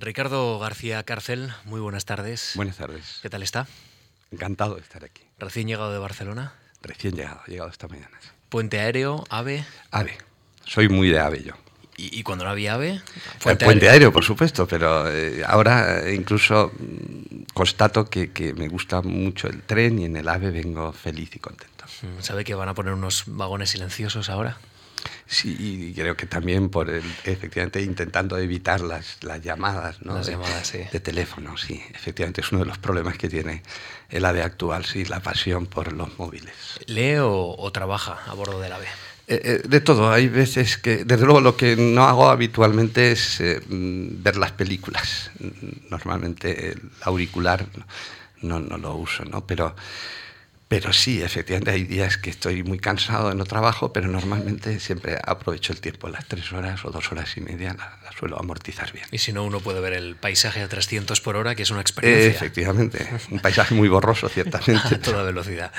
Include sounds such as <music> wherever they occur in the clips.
Ricardo García Cárcel, muy buenas tardes. Buenas tardes. ¿Qué tal está? Encantado de estar aquí. Recién llegado de Barcelona. Recién llegado, llegado esta mañana. Puente aéreo, ave. Ave. Soy muy de ave yo. ¿Y, cuando no había ave? Puente, puente aéreo. por supuesto, pero eh, ahora eh, incluso mm, constato que, que, me gusta mucho el tren y en el ave vengo feliz y contento. Mm, ¿Sabe que van a poner unos vagones silenciosos ahora? Sí, y creo que también por el, efectivamente intentando evitar las, las llamadas, ¿no? las llamadas sí. de teléfono, sí. Efectivamente es uno de los problemas que tiene el AVE actual, sí, la pasión por los móviles. ¿Lee o, o trabaja a bordo del AVE? Eh, eh, de todo, hay veces que, desde luego, lo que no hago habitualmente es eh, ver las películas. Normalmente el auricular no, no lo uso, ¿no? Pero pero sí, efectivamente hay días que estoy muy cansado, no trabajo, pero normalmente siempre aprovecho el tiempo, las tres horas o dos horas y media la, la suelo amortizar bien. Y si no, uno puede ver el paisaje a 300 por hora, que es una experiencia. Eh, efectivamente, un paisaje muy borroso, ciertamente. <laughs> a toda velocidad.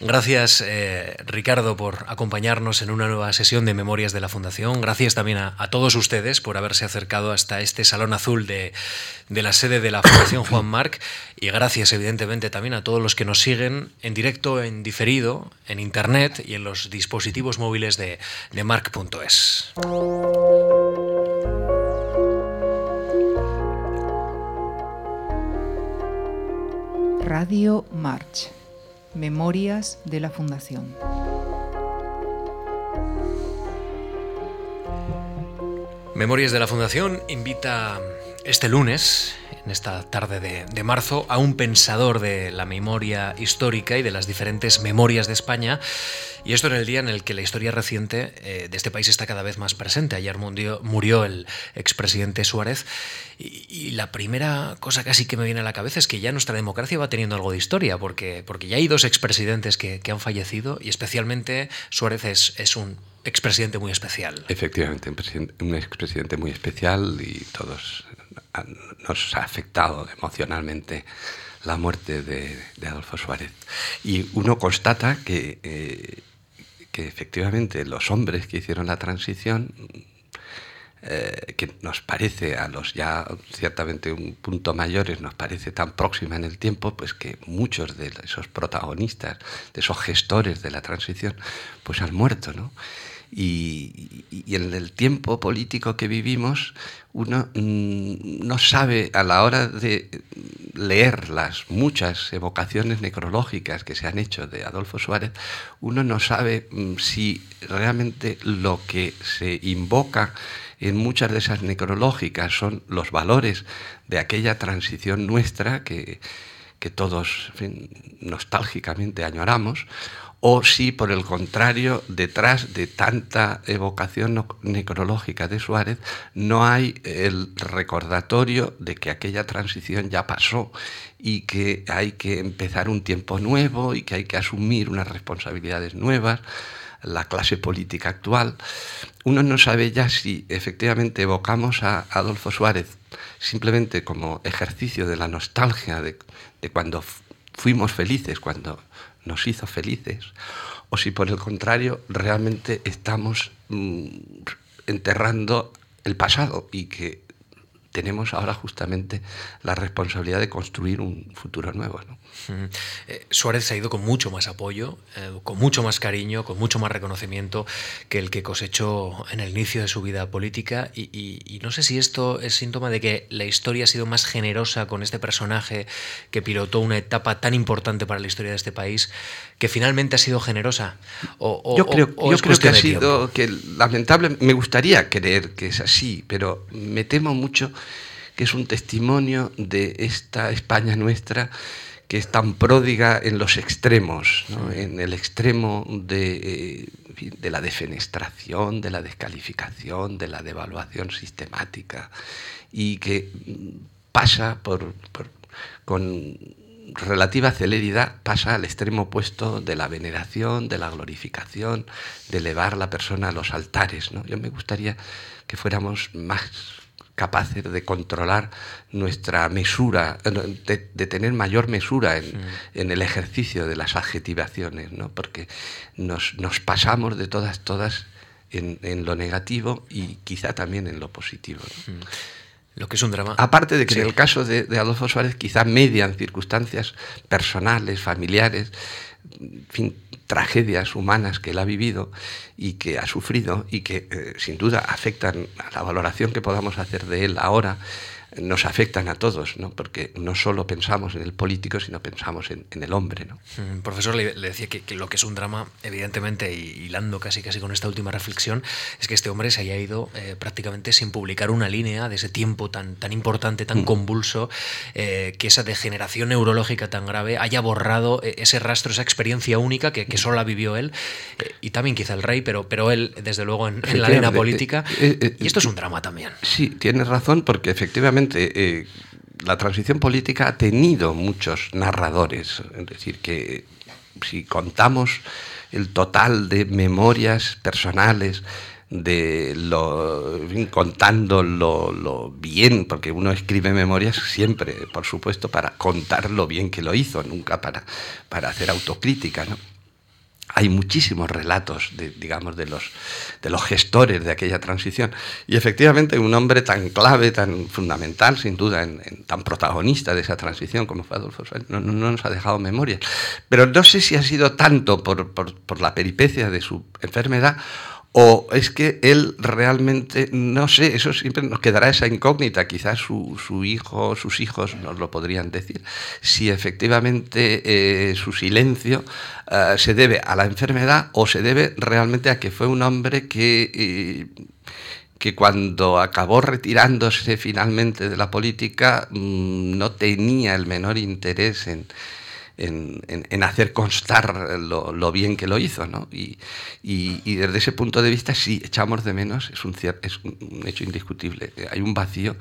Gracias, eh, Ricardo, por acompañarnos en una nueva sesión de Memorias de la Fundación. Gracias también a, a todos ustedes por haberse acercado hasta este Salón Azul de, de la sede de la Fundación <coughs> Juan Marc. Y gracias, evidentemente, también a todos los que nos siguen en directo en diferido, en internet y en los dispositivos móviles de, de Marc.es. Radio March. Memorias de la Fundación. Memorias de la Fundación invita este lunes en esta tarde de, de, marzo a un pensador de la memoria histórica y de las diferentes memorias de España. Y esto en el día en el que la historia reciente eh, de este país está cada vez más presente. Ayer murió, murió el expresidente Suárez y, y, la primera cosa casi que me viene a la cabeza es que ya nuestra democracia va teniendo algo de historia, porque, porque ya hay dos expresidentes que, que han fallecido y especialmente Suárez es, es un expresidente muy especial. Efectivamente, un, expresidente muy especial y todos nos ha afectado emocionalmente la muerte de, Adolfo Suárez. Y uno constata que, eh, que, efectivamente los hombres que hicieron la transición, eh, que nos parece a los ya ciertamente un punto mayores, nos parece tan próxima en el tiempo, pues que muchos de esos protagonistas, de esos gestores de la transición, pues han muerto, ¿no? Y, en el tiempo político que vivimos, uno mmm, no sabe a la hora de leer las muchas evocaciones necrológicas que se han hecho de Adolfo Suárez, uno no sabe mmm, si realmente lo que se invoca en muchas de esas necrológicas son los valores de aquella transición nuestra que, que todos nostálgicamente añoramos, o si por el contrario, detrás de tanta evocación necrológica de Suárez, no hay el recordatorio de que aquella transición ya pasó y que hay que empezar un tiempo nuevo y que hay que asumir unas responsabilidades nuevas la clase política actual, uno no sabe ya si efectivamente evocamos a Adolfo Suárez simplemente como ejercicio de la nostalgia de, cuando fuimos felices, cuando nos hizo felices, o si por el contrario realmente estamos mmm, enterrando el pasado y que tenemos ahora justamente la responsabilidad de construir un futuro nuevo. ¿no? Eh, Suárez ha ido con mucho más apoyo, eh, con mucho más cariño, con mucho más reconocimiento que el que cosechó en el inicio de su vida política y, y, y, no sé si esto es síntoma de que la historia ha sido más generosa con este personaje que pilotó una etapa tan importante para la historia de este país, que finalmente ha sido generosa. O, o, yo creo, o yo creo que ha sido, que lamentable, me gustaría creer que es así, pero me temo mucho que es un testimonio de esta España nuestra que es tan pródiga en los extremos, ¿no? en el extremo de, de, la defenestración, de la descalificación, de la devaluación sistemática, y que pasa por, por, con relativa celeridad, pasa al extremo opuesto de la veneración, de la glorificación, de elevar la persona a los altares. ¿no? Yo me gustaría que fuéramos más capaces de controlar nuestra mesura, de, de tener mayor mesura en, sí. en, el ejercicio de las adjetivaciones, ¿no? porque nos, nos pasamos de todas, todas en, en, lo negativo y quizá también en lo positivo. ¿no? Sí. Lo que es un drama. Aparte de que en el caso de, Adolfo Suárez quizá median circunstancias personales, familiares, en fin, tragedias humanas que él ha vivido y que ha sufrido y que eh, sin duda afectan a la valoración que podamos hacer de él ahora nos afectan a todos, ¿no? porque no solo pensamos en el político, sino pensamos en, el hombre. ¿no? Mm, profesor, le, decía que, lo que es un drama, evidentemente, y hilando casi casi con esta última reflexión, es que este hombre se haya ido eh, prácticamente sin publicar una línea de ese tiempo tan, tan importante, tan mm. convulso, eh, que esa degeneración neurológica tan grave haya borrado eh, ese rastro, esa experiencia única que, que solo la vivió él, y también quizá el rey, pero, pero él, desde luego, en, en la arena política. y esto es un drama también. Sí, tienes razón, porque efectivamente eh, la transición política ha tenido muchos narradores, es decir, que si contamos el total de memorias personales, de lo, contando lo, bien, porque uno escribe memorias siempre, por supuesto, para contar lo bien que lo hizo, nunca para, para hacer autocrítica, ¿no? Hay muchísimos relatos, de, digamos, de los, de los gestores de aquella transición. Y efectivamente un hombre tan clave, tan fundamental, sin duda, en, tan protagonista de esa transición como fue Adolfo Suárez, no, nos ha dejado memoria. Pero no sé si ha sido tanto por, por la peripecia de su enfermedad o es que él realmente, no sé, eso siempre nos quedará esa incógnita, quizás su, su hijo, sus hijos nos lo podrían decir, si efectivamente eh, su silencio eh, se debe a la enfermedad o se debe realmente a que fue un hombre que... Eh, que cuando acabó retirándose finalmente de la política mm, no tenía el menor interés en, en, hacer constar lo, bien que lo hizo. ¿no? Y, desde ese punto de vista, si echamos de menos, es un, es un hecho indiscutible. Hay un vacío,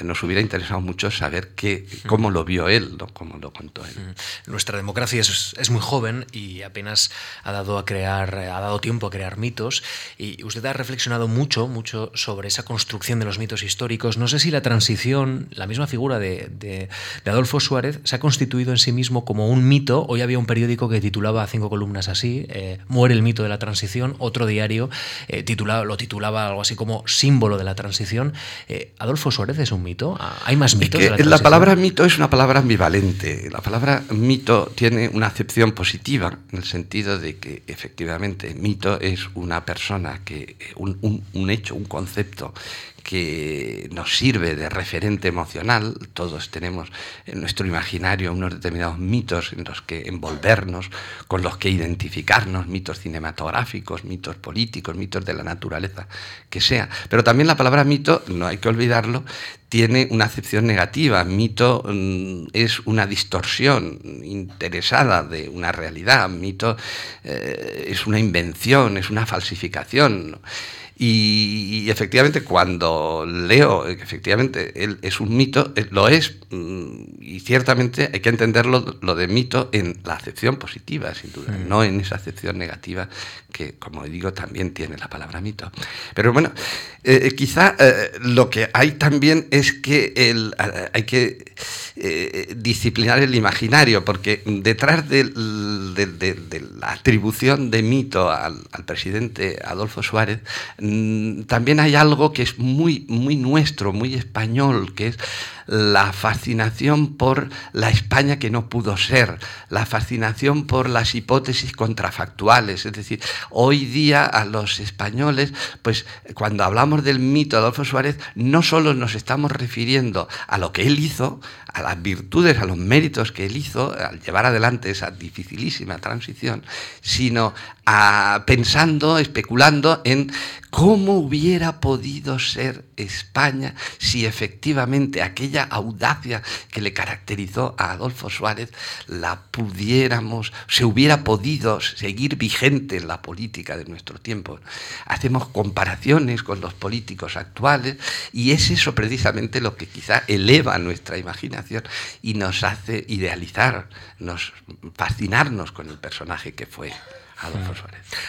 nos hubiera interesado mucho saber qué, cómo lo vio él, ¿no? cómo lo contó él. Mm. Nuestra democracia es, es, muy joven y apenas ha dado, a crear, ha dado tiempo a crear mitos. Y usted ha reflexionado mucho, mucho sobre esa construcción de los mitos históricos. No sé si la transición, la misma figura de, de, de Adolfo Suárez, se ha constituido en sí mismo como un mito. Hoy había un periódico que titulaba cinco columnas así, eh, Muere el mito de la transición. Otro diario eh, titulaba, lo titulaba algo así como símbolo de la transición. Eh, ¿Adolfo Suárez es un mito? Ah, ¿Hay más mitos? la, palabra mito es una palabra ambivalente. La palabra mito tiene una acepción positiva en el sentido de que efectivamente mito es una persona que un hecho, un concepto que nos sirve de referente emocional. Todos tenemos en nuestro imaginario unos determinados mitos en los que envolvernos, con los que identificarnos, mitos cinematográficos, mitos políticos, mitos de la naturaleza, que sea. Pero también la palabra mito, no hay que olvidarlo, tiene una acepción negativa. Mito mm, es una distorsión interesada de una realidad. Mito eh, es una invención, es una falsificación. Y, efectivamente, cuando leo efectivamente él es un mito, eh, lo es, mm, y ciertamente hay que entenderlo lo de mito en la acepción positiva, sin duda, no en esa acepción negativa que, como digo, también tiene la palabra mito. Pero bueno, eh, eh, quizá lo que hay también es que el, hay que disciplinar el imaginario, porque detrás de, la atribución de mito al, al presidente Adolfo Suárez, también hay algo que es muy, muy nuestro, muy español, que es la fascinación por la España que no pudo ser, la fascinación por las hipótesis contrafactuales. Es decir, hoy día a los españoles, pues cuando hablamos del mito de Adolfo Suárez, no solo nos estamos refiriendo a lo que él hizo, a las virtudes, a los méritos que él hizo al llevar adelante esa dificilísima transición, sino a, pensando, especulando en cómo hubiera podido ser España si efectivamente aquella audacia que le caracterizó a Adolfo Suárez la pudiéramos, se hubiera podido seguir vigente en la política de nuestro tiempo. Hacemos comparaciones con los políticos actuales y es eso precisamente lo que quizá eleva nuestra imaginación y nos hace idealizar, nos fascinarnos con el personaje que fue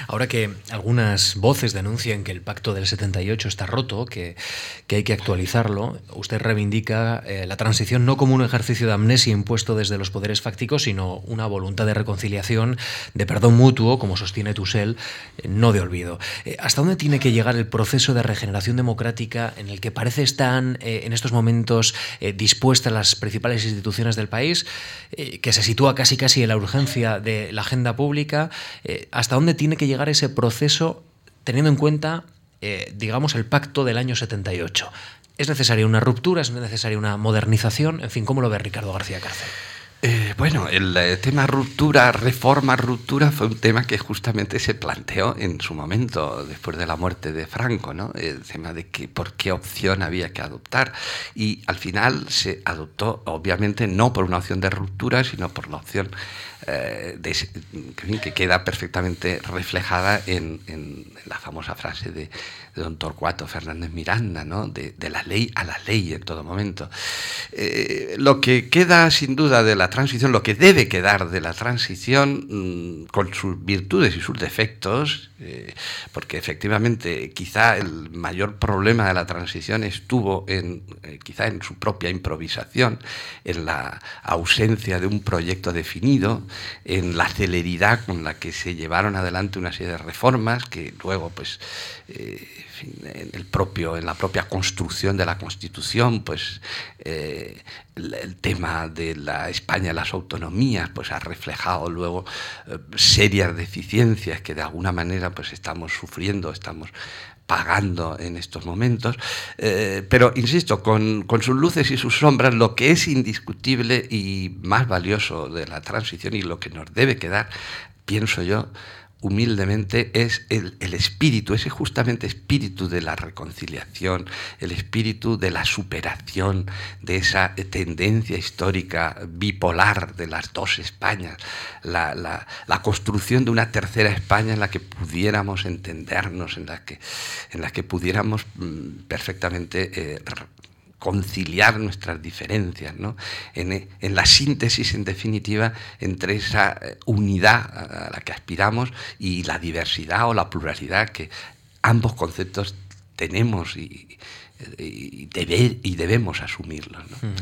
Ahora que algunas voces denuncian que el pacto del 78 está roto, que, que hay que actualizarlo, usted reivindica eh, la transición no como un ejercicio de amnesia impuesto desde los poderes fácticos, sino una voluntad de reconciliación, de perdón mutuo, como sostiene Tusel, eh, no de olvido. Eh, ¿Hasta dónde tiene que llegar el proceso de regeneración democrática en el que parece están en estos momentos dispuestas las principales instituciones del país, que se sitúa casi casi en la urgencia de la agenda pública? ¿Hasta dónde tiene que llegar ese proceso teniendo en cuenta, eh, digamos, el pacto del año 78? ¿Es necesaria una ruptura? ¿Es necesaria una modernización? En fin, ¿cómo lo ve Ricardo García Cárcel? Eh, bueno, el eh, tema ruptura, reforma, ruptura fue un tema que justamente se planteó en su momento, después de la muerte de Franco, ¿no? El tema de por qué opción había que adoptar. Y al final se adoptó, obviamente, no por una opción de ruptura, sino por la opción eh, que queda perfectamente reflejada en, la famosa frase de, don Torcuato Fernández Miranda, ¿no? de, la ley a la ley en todo momento. Eh, lo que queda sin duda de la transición, lo que debe quedar de la transición, mm, con sus virtudes y sus defectos, eh, porque efectivamente quizá el mayor problema de la transición estuvo en, quizá en su propia improvisación, en la ausencia de un proyecto definido, en la celeridad con la que se llevaron adelante una serie de reformas que luego, pues, eh, en, el propio, en la propia construcción de la Constitución, pues, eh, el, tema de la España, las autonomías, pues ha reflejado luego eh, serias deficiencias que de alguna manera, pues, estamos sufriendo, estamos pagando en estos momentos. Eh, pero, insisto, con, con, sus luces y sus sombras, lo que es indiscutible y más valioso de la transición y lo que nos debe quedar, pienso yo, humildemente es el, espíritu, ese justamente espíritu de la reconciliación, el espíritu de la superación de esa tendencia histórica bipolar de las dos Españas, la, construcción de una tercera España en la que pudiéramos entendernos, en la que, en la que pudiéramos mm, perfectamente eh, conciliar nuestras diferencias, ¿no? en, la síntesis, en definitiva, entre esa eh, unidad a la que aspiramos y la diversidad o la pluralidad que ambos conceptos tenemos y, y, y debemos asumirlos. Mm.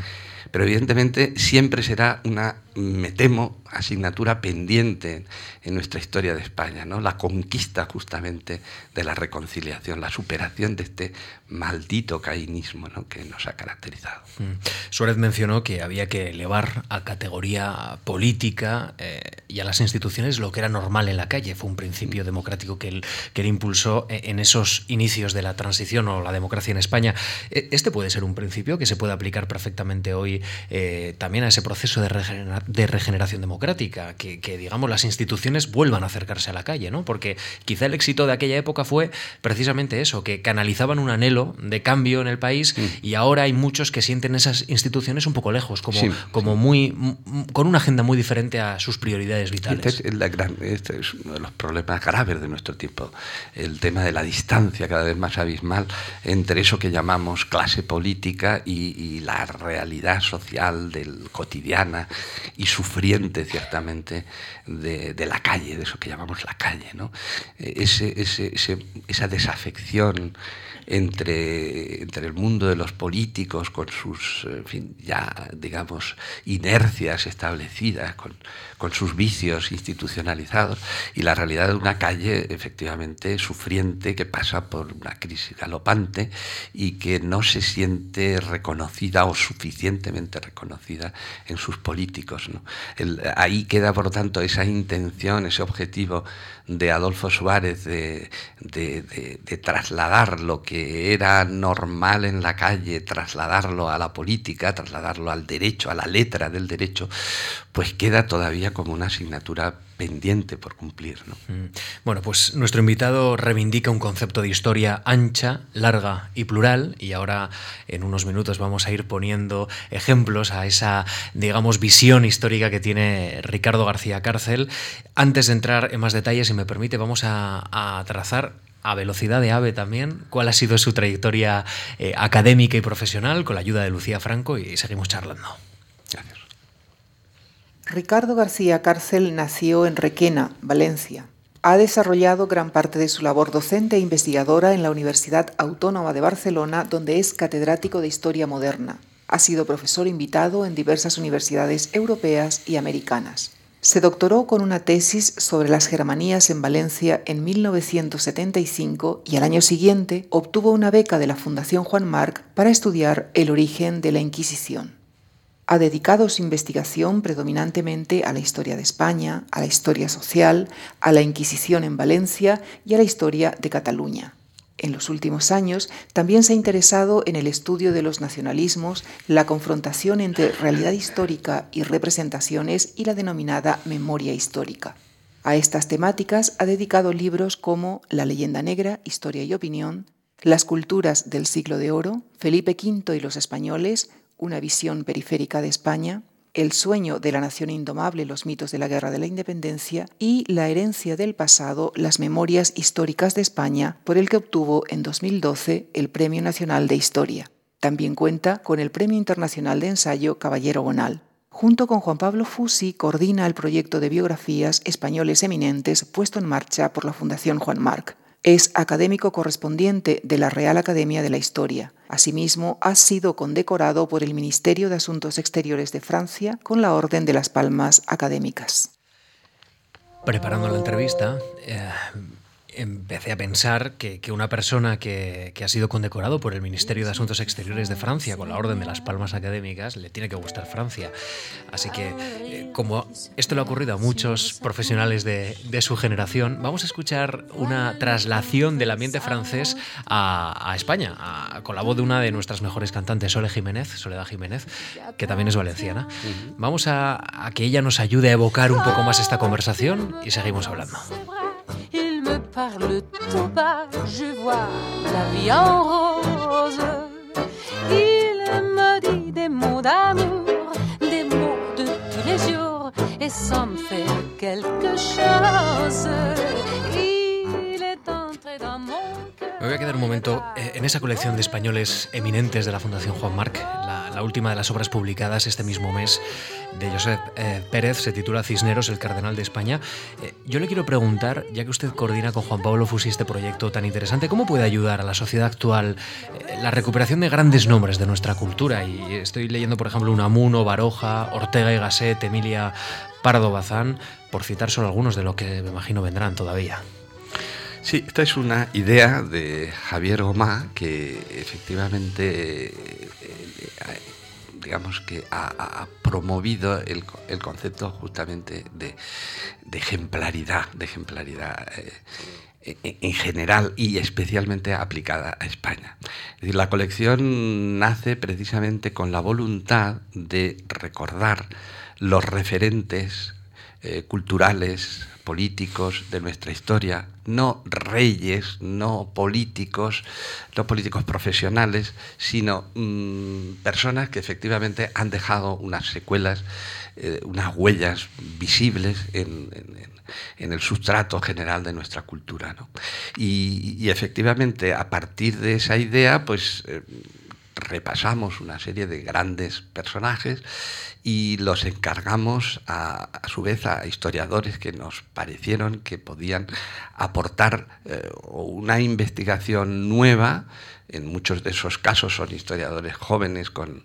Pero evidentemente siempre será una, me temo, asignatura pendiente en nuestra historia de España, ¿no? la conquista justamente de la reconciliación, la superación de este maldito caínismo ¿no? que nos ha caracterizado. Mm. Suárez mencionó que había que elevar a categoría política eh, y a las instituciones lo que era normal en la calle. Fue un principio mm. democrático que él, que él impulsó eh, en esos inicios de la transición o la democracia en España. E, este puede ser un principio que se puede aplicar perfectamente hoy eh, también a ese proceso de, de regeneración democrática, que, digamos las instituciones vuelvan a acercarse a la calle, ¿no? Porque quizá el éxito de aquella época fue precisamente eso, que canalizaban un anhelo de cambio en el país mm. y ahora hay muchos que sienten esas instituciones un poco lejos, como, como muy con una agenda muy diferente a sus prioridades vitales. Este es, la gran, este es uno de los problemas graves de nuestro tiempo, el tema de la distancia cada vez más abismal entre eso que llamamos clase política y la realidad social del cotidiana y sufriente ciertamente de, la calle, de eso que llamamos la calle. ¿no? Ese, esa desafección entre, entre el mundo de los políticos con sus, ya digamos, inercias establecidas, con, con sus vicios institucionalizados, y la realidad de una calle efectivamente sufriente que pasa por una crisis galopante y que no se siente reconocida o suficientemente reconocida en sus políticos. ¿no? ahí queda, por lo tanto, esa intención, ese objetivo de Adolfo Suárez de, de, trasladar lo que era normal en la calle, trasladarlo a la política, trasladarlo al derecho, a la letra del derecho, pues queda todavía como una asignatura pendiente por cumplir. ¿no? Mm. Bueno, pues nuestro invitado reivindica un concepto de historia ancha, larga y plural y ahora en unos minutos vamos a ir poniendo ejemplos a esa, digamos, visión histórica que tiene Ricardo García Cárcel. Antes de entrar en más detalles, si me permite, vamos a, trazar a velocidad de ave también, cuál ha sido su trayectoria eh, académica y profesional con la ayuda de Lucía Franco y seguimos charlando. Ricardo García Cárcel nació en Requena, Valencia, Ha desarrollado gran parte de su labor docente e investigadora en la Universidad Autónoma de Barcelona, donde es catedrático de Historia Moderna. Ha sido profesor invitado en diversas universidades europeas y americanas. Se doctoró con una tesis sobre las Germanías en Valencia en 1975 y al año siguiente obtuvo una beca de la Fundación Juan Marc para estudiar el origen de la Inquisición. Ha dedicado su investigación predominantemente a la historia de España, a la historia social, a la Inquisición en Valencia y a la historia de Cataluña. En los últimos años también se ha interesado en el estudio de los nacionalismos, la confrontación entre realidad histórica y representaciones y la denominada memoria histórica. A estas temáticas ha dedicado libros como La leyenda negra, Historia y Opinión, Las culturas del siglo de oro, Felipe V y los españoles, una visión periférica de España, el sueño de la nación indomable, los mitos de la guerra de la independencia y la herencia del pasado, las memorias históricas de España, por el que obtuvo en 2012 el Premio Nacional de Historia. También cuenta con el Premio Internacional de Ensayo Caballero Gonal. Junto con Juan Pablo Fusi, coordina el proyecto de biografías españoles eminentes puesto en marcha por la Fundación Juan Marc. Es académico correspondiente de la Real Academia de la Historia. Asimismo, ha sido condecorado por el Ministerio de Asuntos Exteriores de Francia con la Orden de las Palmas Académicas. Preparando la entrevista, eh, empecé a pensar que, una persona que, ha sido condecorado por el Ministerio de Asuntos Exteriores de Francia con la Orden de las Palmas Académicas le tiene que gustar Francia. Así que, eh, como esto le ha ocurrido a muchos profesionales de, su generación, vamos a escuchar una traslación del ambiente francés a, España, con la voz de una de nuestras mejores cantantes, Sole Jiménez, Soledad Jiménez, que también es valenciana. Vamos a, a que ella nos ayude a evocar un poco más esta conversación y seguimos hablando. Parle tout bas, je vois la vie en rose. Il me dit des mots d'amour, des mots de tous les jours, et ça me fait quelque chose. Me voy a quedar un momento eh, en esa colección de españoles eminentes de la Fundación Juan Marc, la, última de las obras publicadas este mismo mes de Josep eh, Pérez, se titula Cisneros, el Cardenal de España. Eh, yo le quiero preguntar, ya que usted coordina con Juan Pablo Fusi este proyecto tan interesante, ¿cómo puede ayudar a la sociedad actual la recuperación de grandes nombres de nuestra cultura? Y estoy leyendo, por ejemplo, Unamuno, Baroja, Ortega y Gasset, Emilia Pardo Bazán, por citar solo algunos de lo que me imagino vendrán todavía. Sí, esta es una idea de Javier Gomá que efectivamente digamos que ha, promovido el, concepto justamente de, ejemplaridad, de ejemplaridad eh, en general y especialmente aplicada a España. Es decir, la colección nace precisamente con la voluntad de recordar los referentes eh, culturales, políticos de nuestra historia, no reyes, no políticos, no políticos profesionales, sino mm, personas que efectivamente han dejado unas secuelas, eh, unas huellas visibles en, el sustrato general de nuestra cultura. Y, efectivamente, a partir de esa idea, pues eh, repasamos una serie de grandes personajes y los encargamos a, su vez a historiadores que nos parecieron que podían aportar eh, una investigación nueva. En muchos de esos casos son historiadores jóvenes con,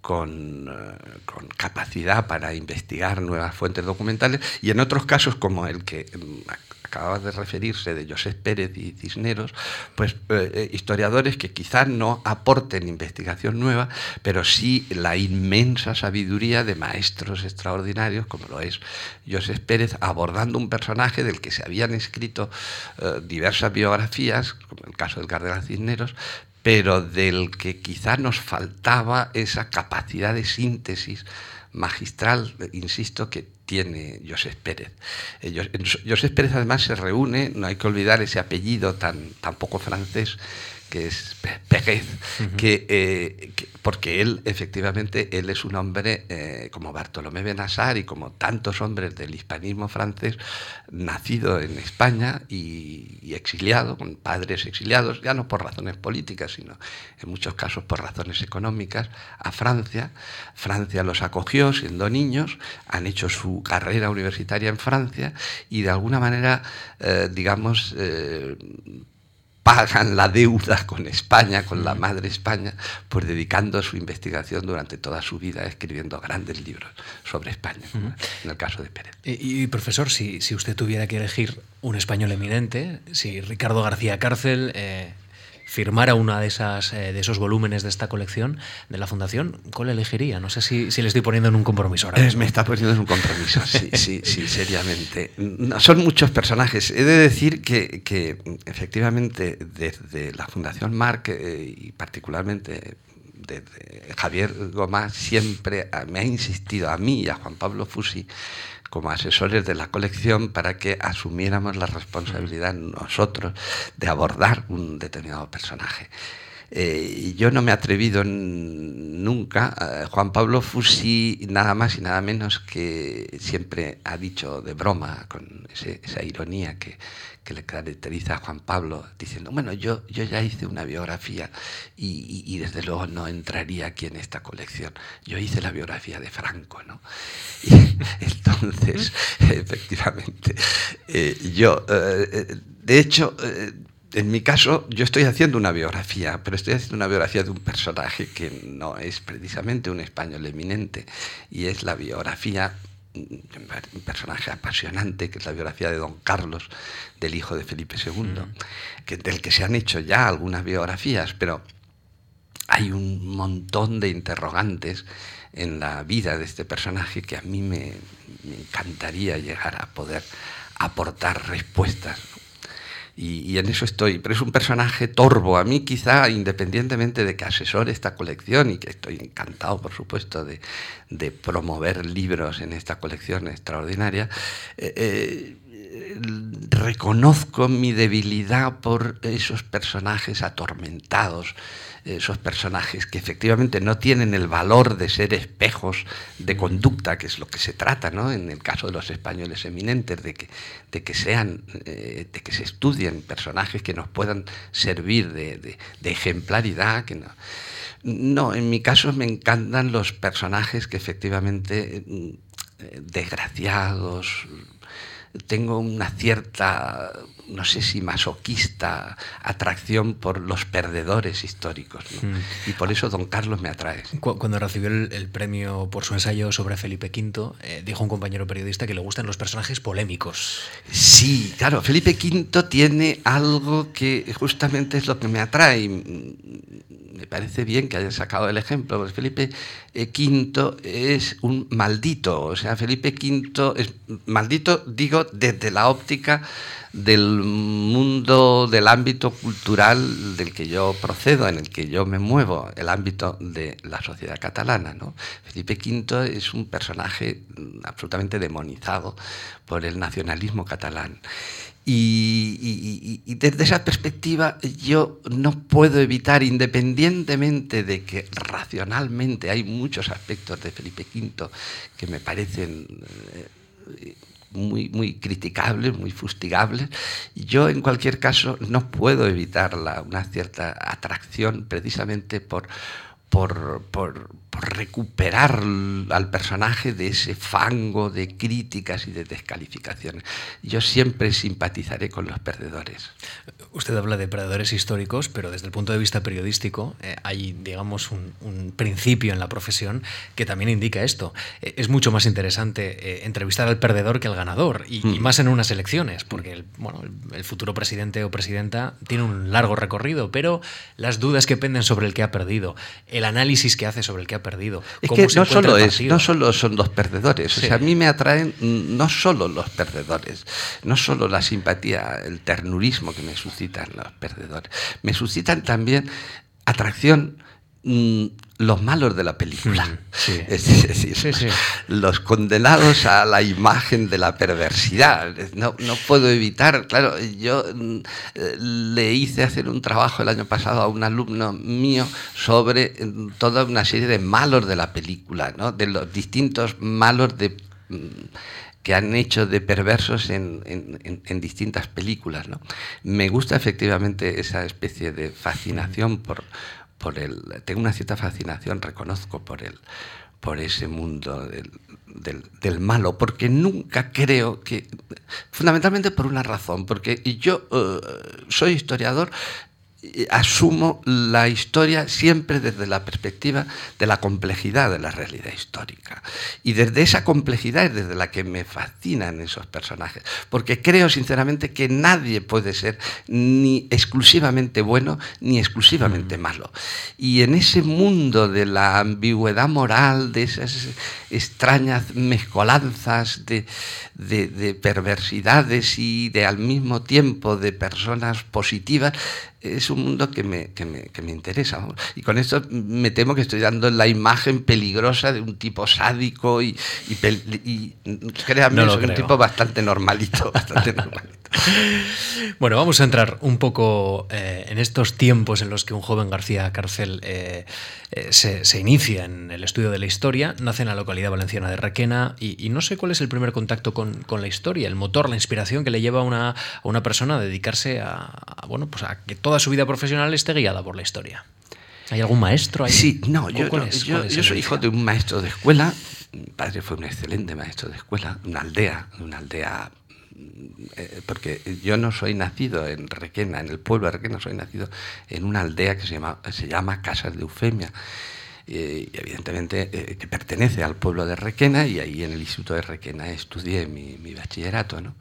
con, eh, con, capacidad para investigar nuevas fuentes documentales y en otros casos como el que mm, acababa de referirse de José Pérez y Cisneros, pues eh, eh, historiadores que quizás no aporten investigación nueva, pero sí la inmensa sabiduría de maestros extraordinarios, como lo es José Pérez, abordando un personaje del que se habían escrito eh, diversas biografías, como el caso del cardenal Cisneros, pero del que quizás nos faltaba esa capacidad de síntesis magistral, insisto, que tiene José Pérez. José Pérez además se reúne, no hay que olvidar ese apellido tan, tan poco francés que es Pérez, que, porque él efectivamente él es un hombre como Bartolomé Benassar y como tantos hombres del hispanismo francés, nacido en España y, y exiliado, con padres exiliados, ya no por razones políticas, sino en muchos casos por razones económicas, a Francia. Francia los acogió siendo niños, han hecho su carrera universitaria en Francia y de alguna manera, eh, digamos, eh, pagan la deuda con España, con la madre España, pues dedicando su investigación durante toda su vida escribiendo grandes libros sobre España, en el caso de Pérez. Y, profesor, si, si, usted tuviera que elegir un español eminente, si Ricardo García Cárcel eh, firmara una de esas eh, de esos volúmenes de esta colección de la fundación, ¿cuál elegiría? No sé si, si le estoy poniendo en un compromiso ahora. Me está poniendo en un compromiso, sí, <laughs> sí, sí, seriamente. son muchos personajes. He de decir que, que efectivamente desde la Fundación Marc eh, y particularmente desde Javier Gómez siempre me ha insistido a mí y a Juan Pablo Fusi como asesores de la colección para que asumiéramos la responsabilidad nosotros de abordar un determinado personaje. Eh, yo no me he atrevido nunca. Eh, Juan Pablo Fusi, nada más y nada menos que siempre ha dicho de broma, con esa ironía que, que le caracteriza a Juan Pablo, diciendo, bueno, yo, yo ya hice una biografía y, desde luego no entraría aquí en esta colección. Yo hice la biografía de Franco, ¿no? <laughs> Y <laughs> entonces, <laughs> efectivamente, eh, yo, eh, eh, de hecho, en mi caso, yo estoy haciendo una biografía, pero estoy haciendo una biografía de un personaje que no es precisamente un español eminente, y es la biografía un personaje apasionante, que es la biografía de Don Carlos, del hijo de Felipe II, mm. que, del que se han hecho ya algunas biografías, pero hay un montón de interrogantes en la vida de este personaje que a mí me, me encantaría llegar a poder aportar respuestas y, en eso estoy. Pero es un personaje torvo. A mí quizá, independientemente de que asesore esta colección y que estoy encantado, por supuesto, de, promover libros en esta colección extraordinaria, eh, eh, reconozco mi debilidad por esos personajes atormentados, esos personajes que efectivamente no tienen el valor de ser espejos de conducta, que es lo que se trata, ¿no? En el caso de los españoles eminentes, de que, de que sean, eh, de que se estudien personajes que nos puedan servir de, ejemplaridad, que no. No, en mi caso me encantan los personajes que efectivamente eh, desgraciados, tengo una cierta, no sé si masoquista, atracción por los perdedores históricos. Mm. Y por eso don Carlos me atrae. Cuando recibió el, premio por su ensayo sobre Felipe V, eh, dijo un compañero periodista que le gustan los personajes polémicos. Sí, claro, Felipe V tiene algo que justamente es lo que me atrae me parece bien que haya sacado el ejemplo, porque Felipe V es un maldito, o sea, Felipe V es maldito, digo, desde la óptica del mundo, del ámbito cultural del que yo procedo, en el que yo me muevo, el ámbito de la sociedad catalana. ¿no? Felipe V es un personaje absolutamente demonizado por el nacionalismo catalán. Y, desde esa perspectiva yo no puedo evitar, independientemente de que racionalmente hay muchos aspectos de Felipe V que me parecen eh, muy, muy criticables, muy fustigables, yo en cualquier caso no puedo evitar una cierta atracción precisamente por por, por, recuperar al personaje de ese fango de críticas y de descalificaciones. Yo siempre simpatizaré con los perdedores. Usted habla de perdedores históricos, pero desde el punto de vista periodístico eh, hay, digamos, un, principio en la profesión que también indica esto. Eh, es mucho más interesante eh, entrevistar al perdedor que al ganador, y, mm. más en unas elecciones, porque el, bueno, el futuro presidente o presidenta tiene un largo recorrido, pero las dudas que penden sobre el que ha perdido, el análisis que hace sobre el que ha perdido. Es que no solo, es, no solo son los perdedores, o sea, a mí me atraen no solo los perdedores, no solo la simpatía, el ternurismo que me suscitan los perdedores, me suscitan también atracción mm, los malos de la película. Mm, sí. <laughs> Es decir, Sí, sí. los condenados a la imagen de la perversidad. No, no puedo evitar, claro, yo mm, eh, le hice hacer un trabajo el año pasado a un alumno mío sobre mm, toda una serie de malos de la película, ¿no? de los distintos malos de que han hecho de perversos en- en- en distintas películas. ¿no? Me gusta efectivamente esa especie de fascinación por, por el... Tengo una cierta fascinación, reconozco, por el por ese mundo del, del- malo, porque nunca creo que... Fundamentalmente por una razón, porque yo eh, soy historiador asumo la historia siempre desde la perspectiva de la complejidad de la realidad histórica. Y desde esa complejidad es desde la que me fascinan esos personajes. Porque creo sinceramente que nadie puede ser ni exclusivamente bueno ni exclusivamente malo. Y en ese mundo de la ambigüedad moral, de esas extrañas mezcolanzas de, de- de perversidades y de al mismo tiempo de personas positivas, es un mundo que me, que me- que me interesa. Y con esto me temo que estoy dando la imagen peligrosa de un tipo sádico y, y, y, créanme, No lo soy un tipo bastante normalito, <laughs> bastante normalito. <laughs> Bueno, vamos a entrar un poco eh, en estos tiempos en los que un joven García Cárcel eh, eh, se, se inicia en el estudio de la historia, nace en la localidad valenciana de Requena y, y no sé cuál es el primer contacto con, con la historia, el motor, la inspiración que le lleva a una, a una persona a dedicarse a, a, bueno, pues a que toda su vida profesional esté guiada por la historia. ¿Hay algún maestro ahí? Sí, no, ¿O yo, no, es- yo, yo soy hijo de un maestro de escuela. Mi padre fue un excelente maestro de escuela, una aldea, una aldea. eh, Porque yo no soy nacido en Requena, en el pueblo de Requena, soy nacido en una aldea que se llama, se llama Casas de Eufemia. eh, y evidentemente eh, que pertenece al pueblo de Requena y ahí en el Instituto de Requena estudié mi, mi bachillerato. ¿no?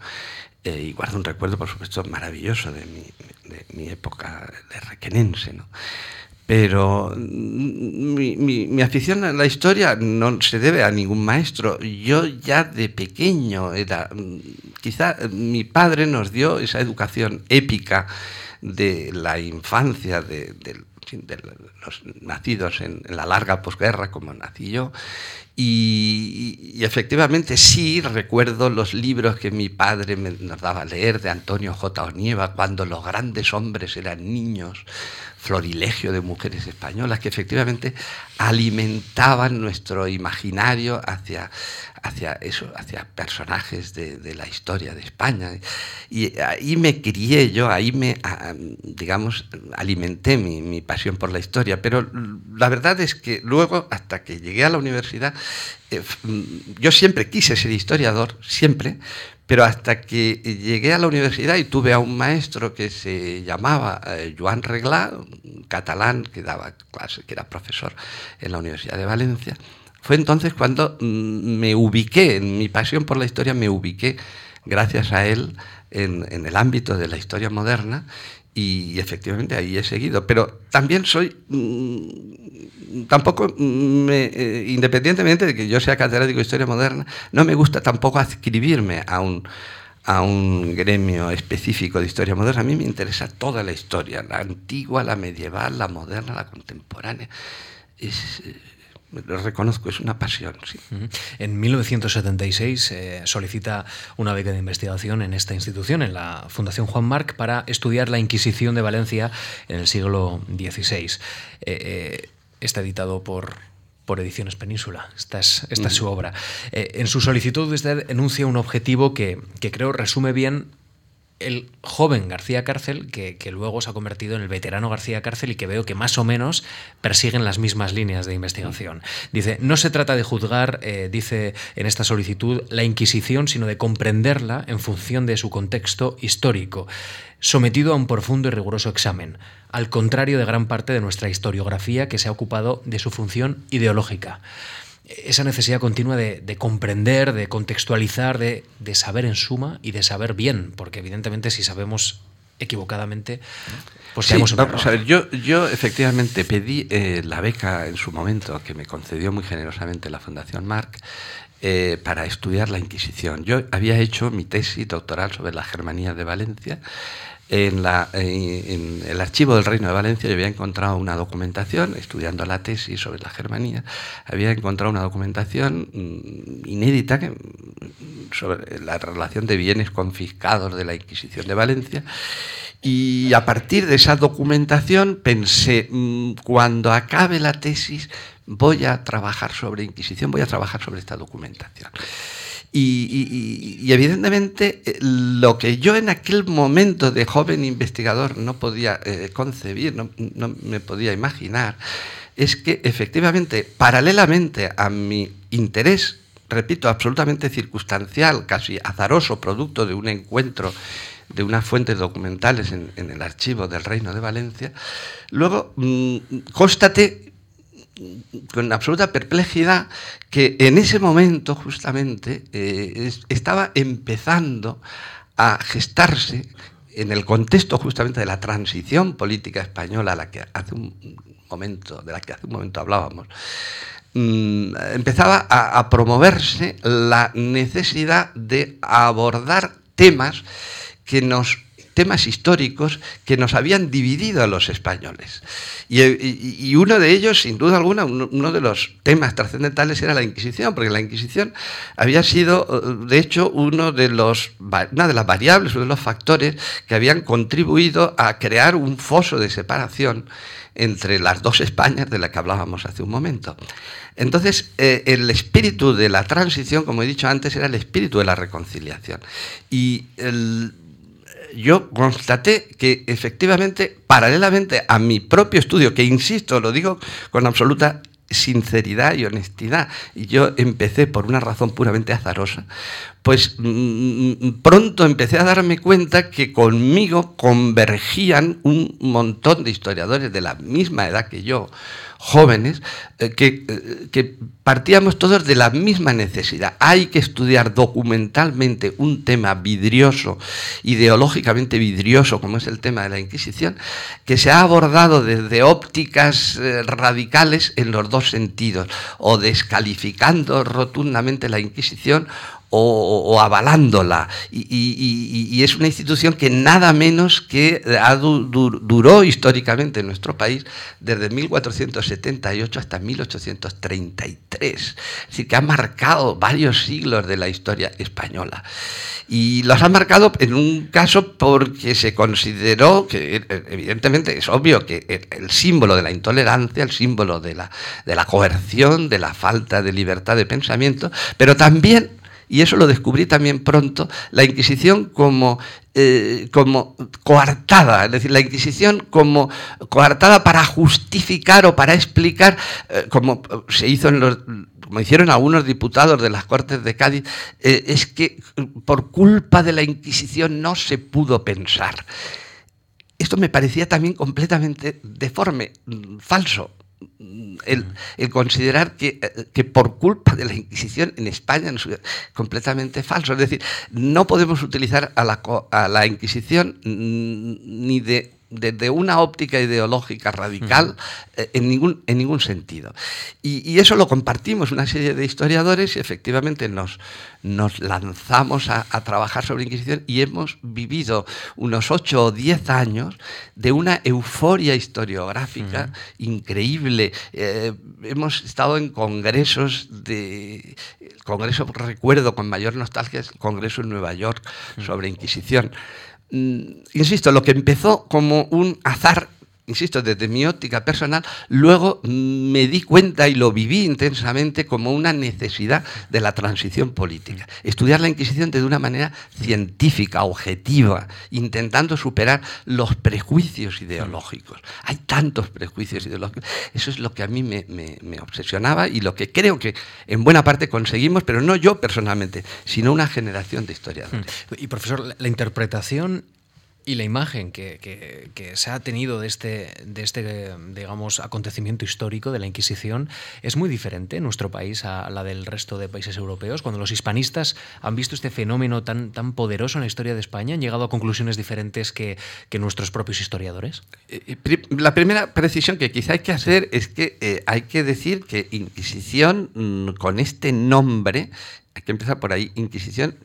Eh, y guardo un recuerdo, por supuesto, maravilloso de mi, de mi época de requenense. ¿no? Pero mm, mi, mi- afición a la historia no se debe a ningún maestro. Yo ya de pequeño era, mm, quizá mi padre nos dio esa educación épica de la infancia, de, del- de los nacidos en, la larga posguerra, como nací yo. Y, y efectivamente sí recuerdo los libros que mi padre me- nos daba a leer de Antonio J. Onieva, cuando los grandes hombres eran niños, florilegio de mujeres españolas, que efectivamente alimentaban nuestro imaginario hacia, hacia eso, hacia personajes de, de la historia de España. Y ahí me crié yo, ahí me, ah, digamos, alimenté mi, mi pasión por la historia. Pero la verdad es que luego, hasta que llegué a la universidad, eh, yo siempre quise ser historiador, siempre, pero hasta que llegué a la universidad y tuve a un maestro que se llamaba eh, Joan Reglà, un catalán que daba clase, que era profesor en la Universidad de Valencia, fue entonces cuando mm, me ubiqué, en mi pasión por la historia, me ubiqué, gracias a él, en el ámbito de la historia moderna y, efectivamente ahí he seguido. Pero también soy, mm, tampoco, me, eh, independientemente de que yo sea catedrático de historia moderna, no me gusta tampoco adscribirme a un, a un gremio específico de historia moderna. A mí me interesa toda la historia, la antigua, la medieval, la moderna, la contemporánea. Es, eh, lo reconozco, es una pasión. Sí. En 1976 eh, solicita una beca de investigación en esta institución, en la Fundación Juan Marc, para estudiar la Inquisición de Valencia en el siglo XVI. Eh, eh, está editado por, por Ediciones Península. Esta es, esta es su obra. En su solicitud usted enuncia un objetivo que, que creo resume bien el joven García Cárcel, que, luego se ha convertido en el veterano García Cárcel y que veo que más o menos persiguen las mismas líneas de investigación. Dice, no se trata de juzgar, eh, dice en esta solicitud, la Inquisición, sino de comprenderla en función de su contexto histórico, sometido a un profundo y riguroso examen, al contrario de gran parte de nuestra historiografía que se ha ocupado de su función ideológica esa necesidad continua de, de comprender, de contextualizar, de, de, saber en suma y de saber bien, porque evidentemente si sabemos equivocadamente, pues sí, vamos a ver, yo, yo efectivamente pedí eh, la beca en su momento, que me concedió muy generosamente la Fundación Marc, eh, para estudiar la Inquisición. Yo había hecho mi tesis doctoral sobre la Germanía de Valencia, en, la, en, el archivo del Reino de Valencia yo había encontrado una documentación, estudiando la tesis sobre la Germanía, había encontrado una documentación mm, inédita sobre la relación de bienes confiscados de la Inquisición de Valencia. Y a partir de esa documentación pensé, mm, cuando acabe la tesis voy a trabajar sobre Inquisición, voy a trabajar sobre esta documentación. Y, evidentemente eh, lo que yo en aquel momento de joven investigador no podía eh, concebir, no, me podía imaginar, es que efectivamente, paralelamente a mi interés, repito, absolutamente circunstancial, casi azaroso, producto de un encuentro de unas fuentes documentales en, el archivo del Reino de Valencia, luego mm, constaté con absoluta perplejidad que en ese momento justamente eh, estaba empezando a gestarse en el contexto justamente de la transición política española a la que hace un momento, de la que hace un momento hablábamos, mm, empezaba a promoverse la necesidad de abordar temas que nos temas históricos que nos habían dividido a los españoles. Y, uno de ellos, sin duda alguna, uno, de los temas trascendentales era la Inquisición, porque la Inquisición había sido, de hecho, uno de los, una de las variables, uno de los factores que habían contribuido a crear un foso de separación entre las dos Españas de las que hablábamos hace un momento. Entonces, eh, el espíritu de la transición, como he dicho antes, era el espíritu de la reconciliación. Y el, yo constaté que efectivamente, paralelamente a mi propio estudio, que insisto, lo digo con absoluta sinceridad y honestidad, y yo empecé por una razón puramente azarosa, pues mm, mm, pronto empecé a darme cuenta que conmigo convergían un montón de historiadores de la misma edad que yo, jóvenes, eh, que, eh, que, partíamos todos de la misma necesidad. Hay que estudiar documentalmente un tema vidrioso, ideológicamente vidrioso, como es el tema de la Inquisición, que se ha abordado desde ópticas eh, radicales en los dos sentidos, o descalificando rotundamente la Inquisición o, avalándola. Y, es una institución que nada menos que ha duró históricamente en nuestro país desde 1478 hasta 1833. Es decir, que ha marcado varios siglos de la historia española. Y los ha marcado en un caso porque se consideró que, evidentemente, es obvio que el, símbolo de la intolerancia, el símbolo de la, de la coerción, de la falta de libertad de pensamiento, pero también y eso lo descubrí también pronto, la Inquisición como, eh, como coartada, es decir, la Inquisición como coartada para justificar o para explicar, eh, como se hizo en los como hicieron algunos diputados de las Cortes de Cádiz, eh, es que por culpa de la Inquisición no se pudo pensar. Esto me parecía también completamente deforme, mm, falso el, considerar que, eh, que, por culpa de la Inquisición en España es completamente falso. Es decir, no podemos utilizar a la, a la Inquisición ni de desde una óptica ideológica radical eh, en, ningún, en ningún sentido. Y, eso lo compartimos una serie de historiadores y efectivamente nos, nos lanzamos a, trabajar sobre Inquisición y hemos vivido unos ocho o diez años de una euforia historiográfica increíble. Eh, hemos estado en congresos de... El congreso, recuerdo con mayor nostalgia, es el congreso en Nueva York sobre Inquisición. Insisto, lo que empezó como un azar insisto, desde mi óptica personal, luego me di cuenta y lo viví intensamente como una necesidad de la transición política. Estudiar la Inquisición de una manera científica, objetiva, intentando superar los prejuicios ideológicos. Hay tantos prejuicios ideológicos. Eso es lo que a mí me, obsesionaba y lo que creo que en buena parte conseguimos, pero no yo personalmente, sino una generación de historiadores. Y profesor, la interpretación y la imagen que, que, se ha tenido de este, de este, digamos, acontecimiento histórico de la Inquisición es muy diferente en nuestro país a la del resto de países europeos. Cuando los hispanistas han visto este fenómeno tan, tan poderoso en la historia de España, ¿han llegado a conclusiones diferentes que, que nuestros propios historiadores? Eh, eh, la primera precisión que quizá hay que hacer es que eh, hay que decir que Inquisición, mm, con este nombre, hay que empezar por ahí. Inquisición,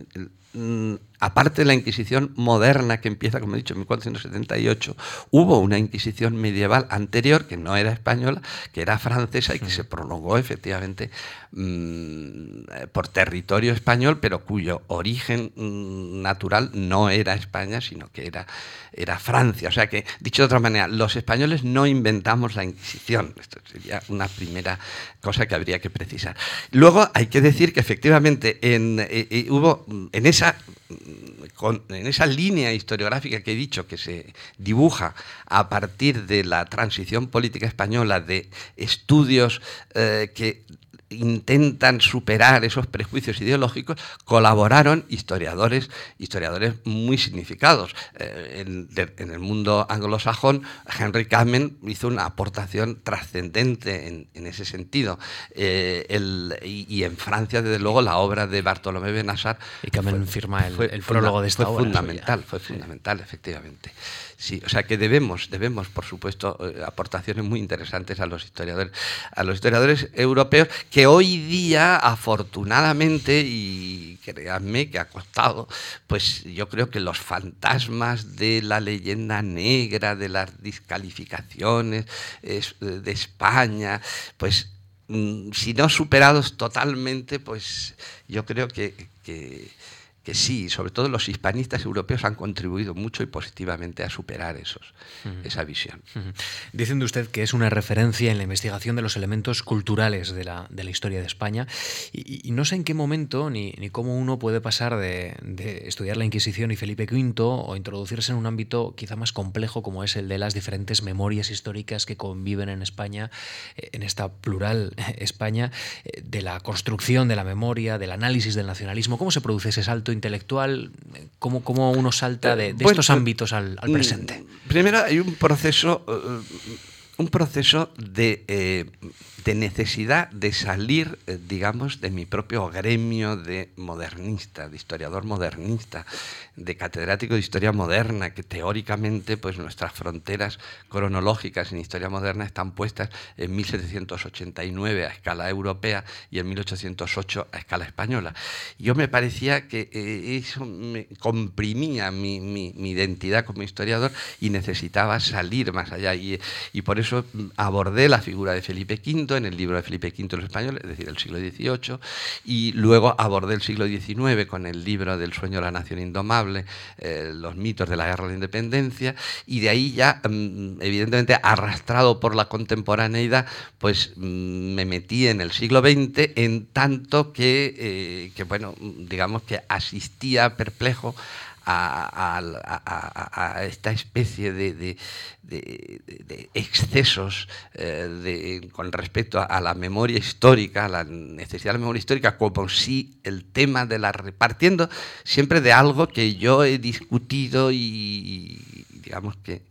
aparte de la Inquisición moderna que empieza, como he dicho, en 1478, hubo una Inquisición medieval anterior que no era española, que era francesa y que se prolongó efectivamente mm, por territorio español, pero cuyo origen mm, natural no era España, sino que era, era Francia. O sea que, dicho de otra manera, los españoles no inventamos la Inquisición. Esto sería una primera cosa que habría que precisar. Luego hay que decir que efectivamente en, eh, eh, hubo en esa en esa línea historiográfica que he dicho que se dibuja a partir de la transición política española, de estudios eh, que intentan superar esos prejuicios ideológicos, colaboraron historiadores, historiadores muy significados. Eh, en, el mundo anglosajón, Henry Kamen hizo una aportación trascendente en, ese sentido. Eh, y, en Francia, desde luego, la obra de Bartolomé Benassar... Y Kamen firma el, prólogo de esta fue Fundamental, fue fundamental, efectivamente. Sí, o sea que debemos, debemos, por supuesto, eh, aportaciones muy interesantes a los historiadores, a los historiadores europeos, que hoy día, afortunadamente, y créanme que ha costado, pues yo creo que los fantasmas de la leyenda negra, de las descalificaciones de España, pues mm, si no superados totalmente, pues yo creo que, que que sí, sobre todo los hispanistas europeos han contribuido mucho y positivamente a superar esos, esa visión. Diciendo usted que es una referencia en la investigación de los elementos culturales de la, historia de España y, no sé en qué momento ni, cómo uno puede pasar de, estudiar la Inquisición y Felipe V o introducirse en un ámbito quizá más complejo como es el de las diferentes memorias históricas que conviven en España, eh, en esta plural España, eh, de la construcción de la memoria, del análisis del nacionalismo. ¿Cómo se produce ese salto intelectual, ¿cómo, cómo uno salta de, estos ámbitos al, mm, presente? Primero hay un proceso, eh, un proceso de eh, de necesidad de salir, eh, digamos, de mi propio gremio de modernista, de historiador modernista, de catedrático de historia moderna, que teóricamente pues nuestras fronteras cronológicas en historia moderna están puestas en 1789 a escala europea y en 1808 a escala española. Yo me parecía que eh, eso me comprimía mi, identidad como historiador y necesitaba salir más allá y, y por eso abordé la figura de Felipe V en el libro de Felipe V los españoles, es decir, el siglo XVIII, y luego abordé el siglo XIX con el libro del sueño de la nación indomable, eh, los mitos de la guerra de la independencia, y de ahí ya, mm, evidentemente, arrastrado por la contemporaneidad, pues mm, me metí en el siglo XX en tanto que, eh, que bueno, digamos que asistía perplejo a, esta especie de, excesos eh, con respecto a, la memoria histórica, a la necesidad de la memoria histórica, como si el tema de la repartiendo siempre de algo que yo he discutido y digamos que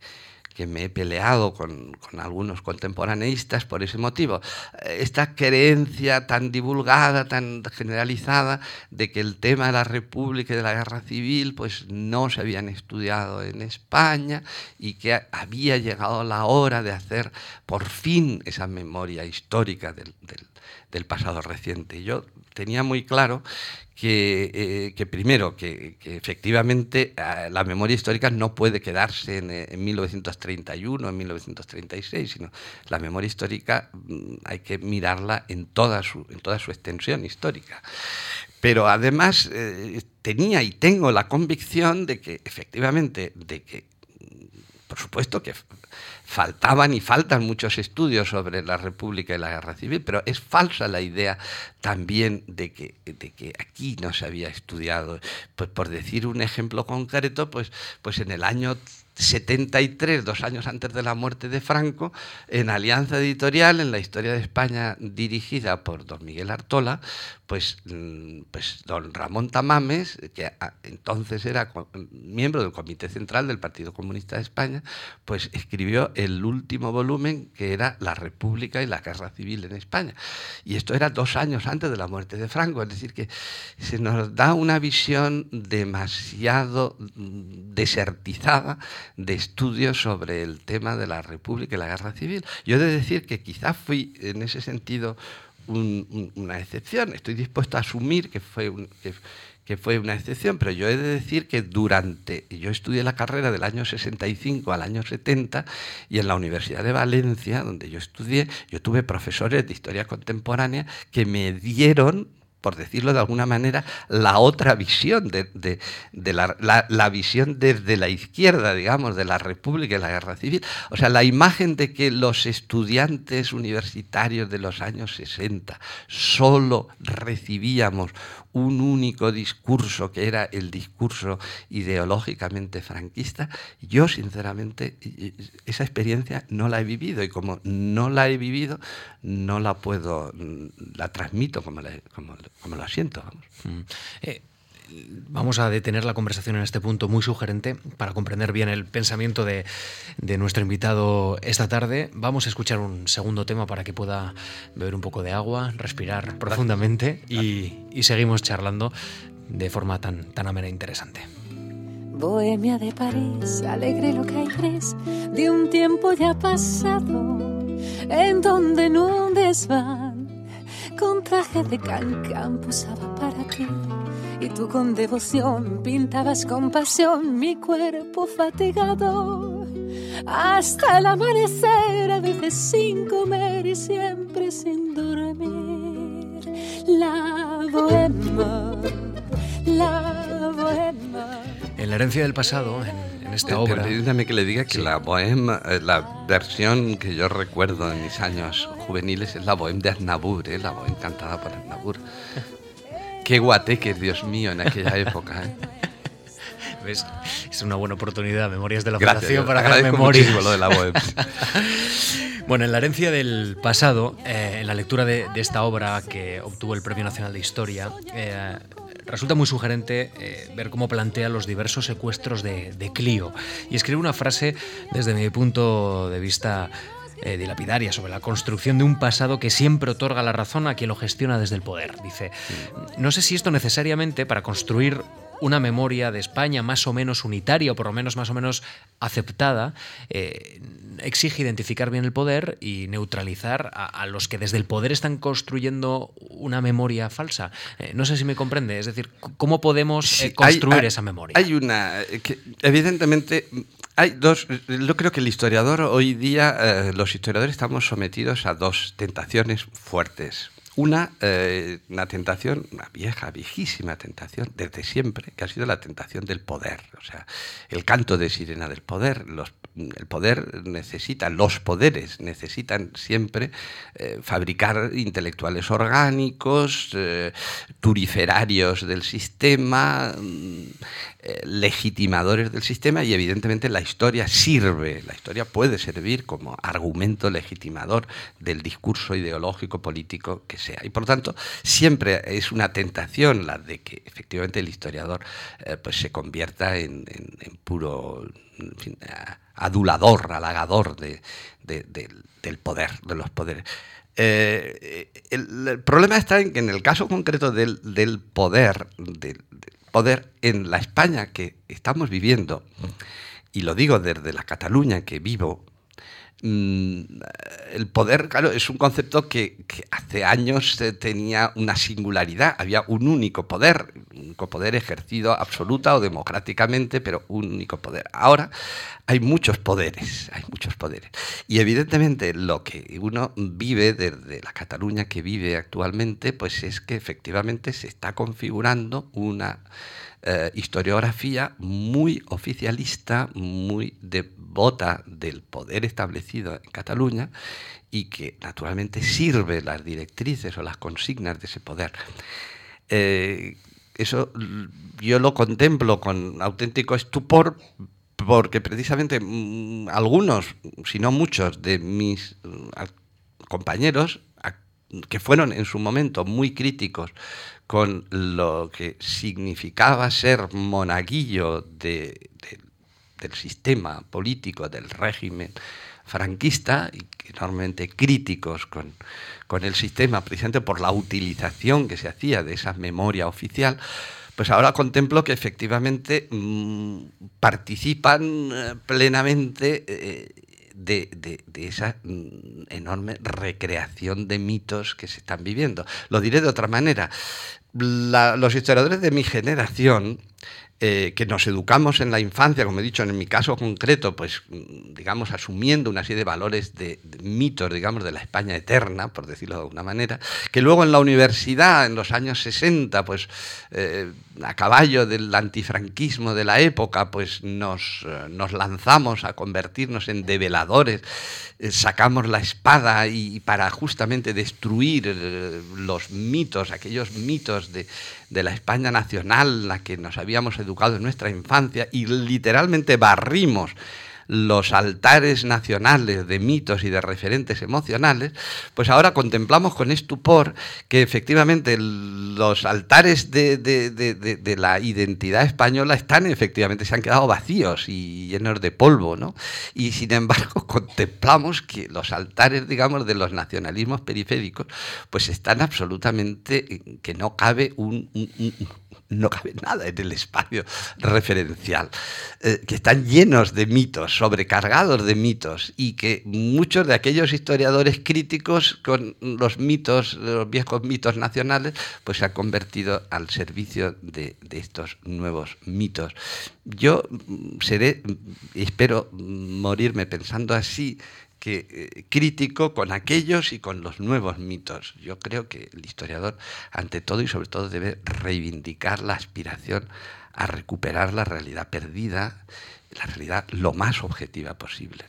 que me he peleado con, algunos contemporaneistas por ese motivo. Esta creencia tan divulgada, tan generalizada, de que el tema de la República y de la Guerra Civil pues, no se habían estudiado en España y que había llegado la hora de hacer por fin esa memoria histórica del, del pasado reciente. Yo tenía muy claro que, eh, primero, que, efectivamente eh, la memoria histórica no puede quedarse en, 1931, en 1936, sino la memoria histórica mm, hay que mirarla en toda su, en toda su extensión histórica. Pero además eh, tenía y tengo la convicción de que efectivamente, de que por supuesto que faltaban y faltan muchos estudios sobre la República y la Guerra Civil, pero es falsa la idea también de que, de que aquí no se había estudiado. Pues por decir un ejemplo concreto, pues, pues en el año 73, dos años antes de la muerte de Franco, en Alianza Editorial, en la historia de España dirigida por don Miguel Artola, pues, mm, pues don Ramón Tamames, que entonces era miembro del Comité Central del Partido Comunista de España, pues escribió el último volumen que era La República y la Guerra Civil en España. Y esto era dos años antes de la muerte de Franco, es decir, que se nos da una visión demasiado mm, desertizada de estudios sobre el tema de la República y la Guerra Civil. Yo he de decir que quizá fui en ese sentido una excepción. Estoy dispuesto a asumir que fue, que, fue una excepción, pero yo he de decir que durante, yo estudié la carrera del año 65 al año 70 y en la Universidad de Valencia, donde yo estudié, yo tuve profesores de historia contemporánea que me dieron por decirlo de alguna manera, la otra visión, de, la, visión desde la izquierda, digamos, de la República y la Guerra Civil. O sea, la imagen de que los estudiantes universitarios de los años 60 solo recibíamos un único discurso que era el discurso ideológicamente franquista, yo sinceramente esa experiencia no la he vivido y como no la he vivido, no la puedo, la transmito como la, como, la siento. Mm. Eh, vamos a detener la conversación en este punto muy sugerente para comprender bien el pensamiento de, nuestro invitado esta tarde. Vamos a escuchar un segundo tema para que pueda beber un poco de agua, respirar profundamente y, seguimos charlando de forma tan, tan amena e interesante. Bohemia de París, alegre lo que hay tres de un tiempo ya pasado, en donde en un desván con traje de cancán posaba para ti y tú con devoción pintabas con pasión mi cuerpo fatigado. Hasta el amanecer, a veces sin comer y siempre sin dormir. La bohema, la bohema. En la herencia del pasado, en, esta obra. Permítame que le diga que la bohema, eh, la versión que yo recuerdo de mis años juveniles es la bohema de Aznavour, ¿eh? la bohema cantada por Aznavour. Qué guateques, Dios mío, en aquella época. ¿eh? <laughs> Es una buena oportunidad, Memorias de la Fundación, para crear memoria. lo de la web. <laughs> bueno, en la herencia del pasado, eh, en la lectura de, esta obra que obtuvo el Premio Nacional de Historia, eh, resulta muy sugerente ver cómo plantea los diversos secuestros de, de Clio. Y escribe una frase, desde mi punto de vista, eh, dilapidaria sobre la construcción de un pasado que siempre otorga la razón a quien lo gestiona desde el poder. Dice, no sé si esto necesariamente para construir una memoria de España más o menos unitaria o por lo menos más o menos aceptada, eh, exige identificar bien el poder y neutralizar a, los que desde el poder están construyendo una memoria falsa. Eh, no sé si me comprende, es decir, ¿cómo podemos construir esa memoria? Hay una, que evidentemente hay dos, yo creo que el historiador hoy día, eh, los historiadores estamos sometidos a dos tentaciones fuertes. Una, eh, una tentación, una vieja, viejísima tentación, desde siempre, que ha sido la tentación del poder. O sea, el canto de sirena del poder. Los, el poder necesita, los poderes necesitan siempre eh, fabricar intelectuales orgánicos, turiferarios del sistema, mm, eh, legitimadores del sistema y evidentemente la historia sirve, la historia puede servir como argumento legitimador del discurso ideológico político que sea. Y por lo tanto, siempre es una tentación la de que efectivamente el historiador eh, pues se convierta en, puro adulador, halagador del poder, de los poderes. Eh, el, problema está en que en el caso concreto del, poder, del, poder en la España que estamos viviendo, y lo digo desde la Cataluña que vivo, el poder, claro, es un concepto que, hace años tenía una singularidad, había un único poder, un único poder ejercido absoluta o democráticamente, pero un único poder. Ahora hay muchos poderes, hay muchos poderes. Y evidentemente lo que uno vive desde la Cataluña que vive actualmente, pues es que efectivamente se está configurando una eh, historiografía muy oficialista, muy devota del poder establecido en Cataluña y que naturalmente sirve las directrices o las consignas de ese poder. Eh, eso yo lo contemplo con auténtico estupor porque precisamente mm, algunos, si no muchos, de mis mm, compañeros que fueron en su momento muy críticos con lo que significaba ser monaguillo del sistema político, del régimen franquista, y enormemente críticos con, con el sistema, precisamente por la utilización que se hacía de esa memoria oficial, pues ahora contemplo que efectivamente mm, participan eh, plenamente eh, de, de, esa mm, enorme recreación de mitos que se están viviendo. Lo diré de otra manera. los historiadores de mi generación eh, que nos educamos en la infancia, como he dicho, en mi caso concreto, pues digamos, asumiendo una serie de valores de, mitos, digamos, de la España eterna, por decirlo de alguna manera, que luego en la universidad, en los años 60, pues eh, a caballo del antifranquismo de la época, pues nos, eh, nos lanzamos a convertirnos en develadores, sacamos la espada y para justamente destruir los mitos, aquellos mitos de, de la España nacional, la que nos habíamos educado en nuestra infancia, y literalmente barrimos los altares nacionales de mitos y de referentes emocionales, pues ahora contemplamos con estupor que efectivamente los altares de, la identidad española están efectivamente, se han quedado vacíos y llenos de polvo, ¿no? Y sin embargo <laughs> contemplamos que los altares, digamos, de los nacionalismos periféricos, pues están absolutamente, que no cabe un no cabe nada en el espacio referencial, eh, que están llenos de mitos, sobrecargados de mitos, y que muchos de aquellos historiadores críticos con los mitos, los viejos mitos nacionales, pues se han convertido al servicio de, de estos nuevos mitos. Yo mm, seré, espero morirme pensando así, eh, crítico con aquellos y con los nuevos mitos. Yo creo que el historiador, ante todo y sobre todo, debe reivindicar la aspiración a recuperar la realidad perdida, la realidad lo más objetiva posible.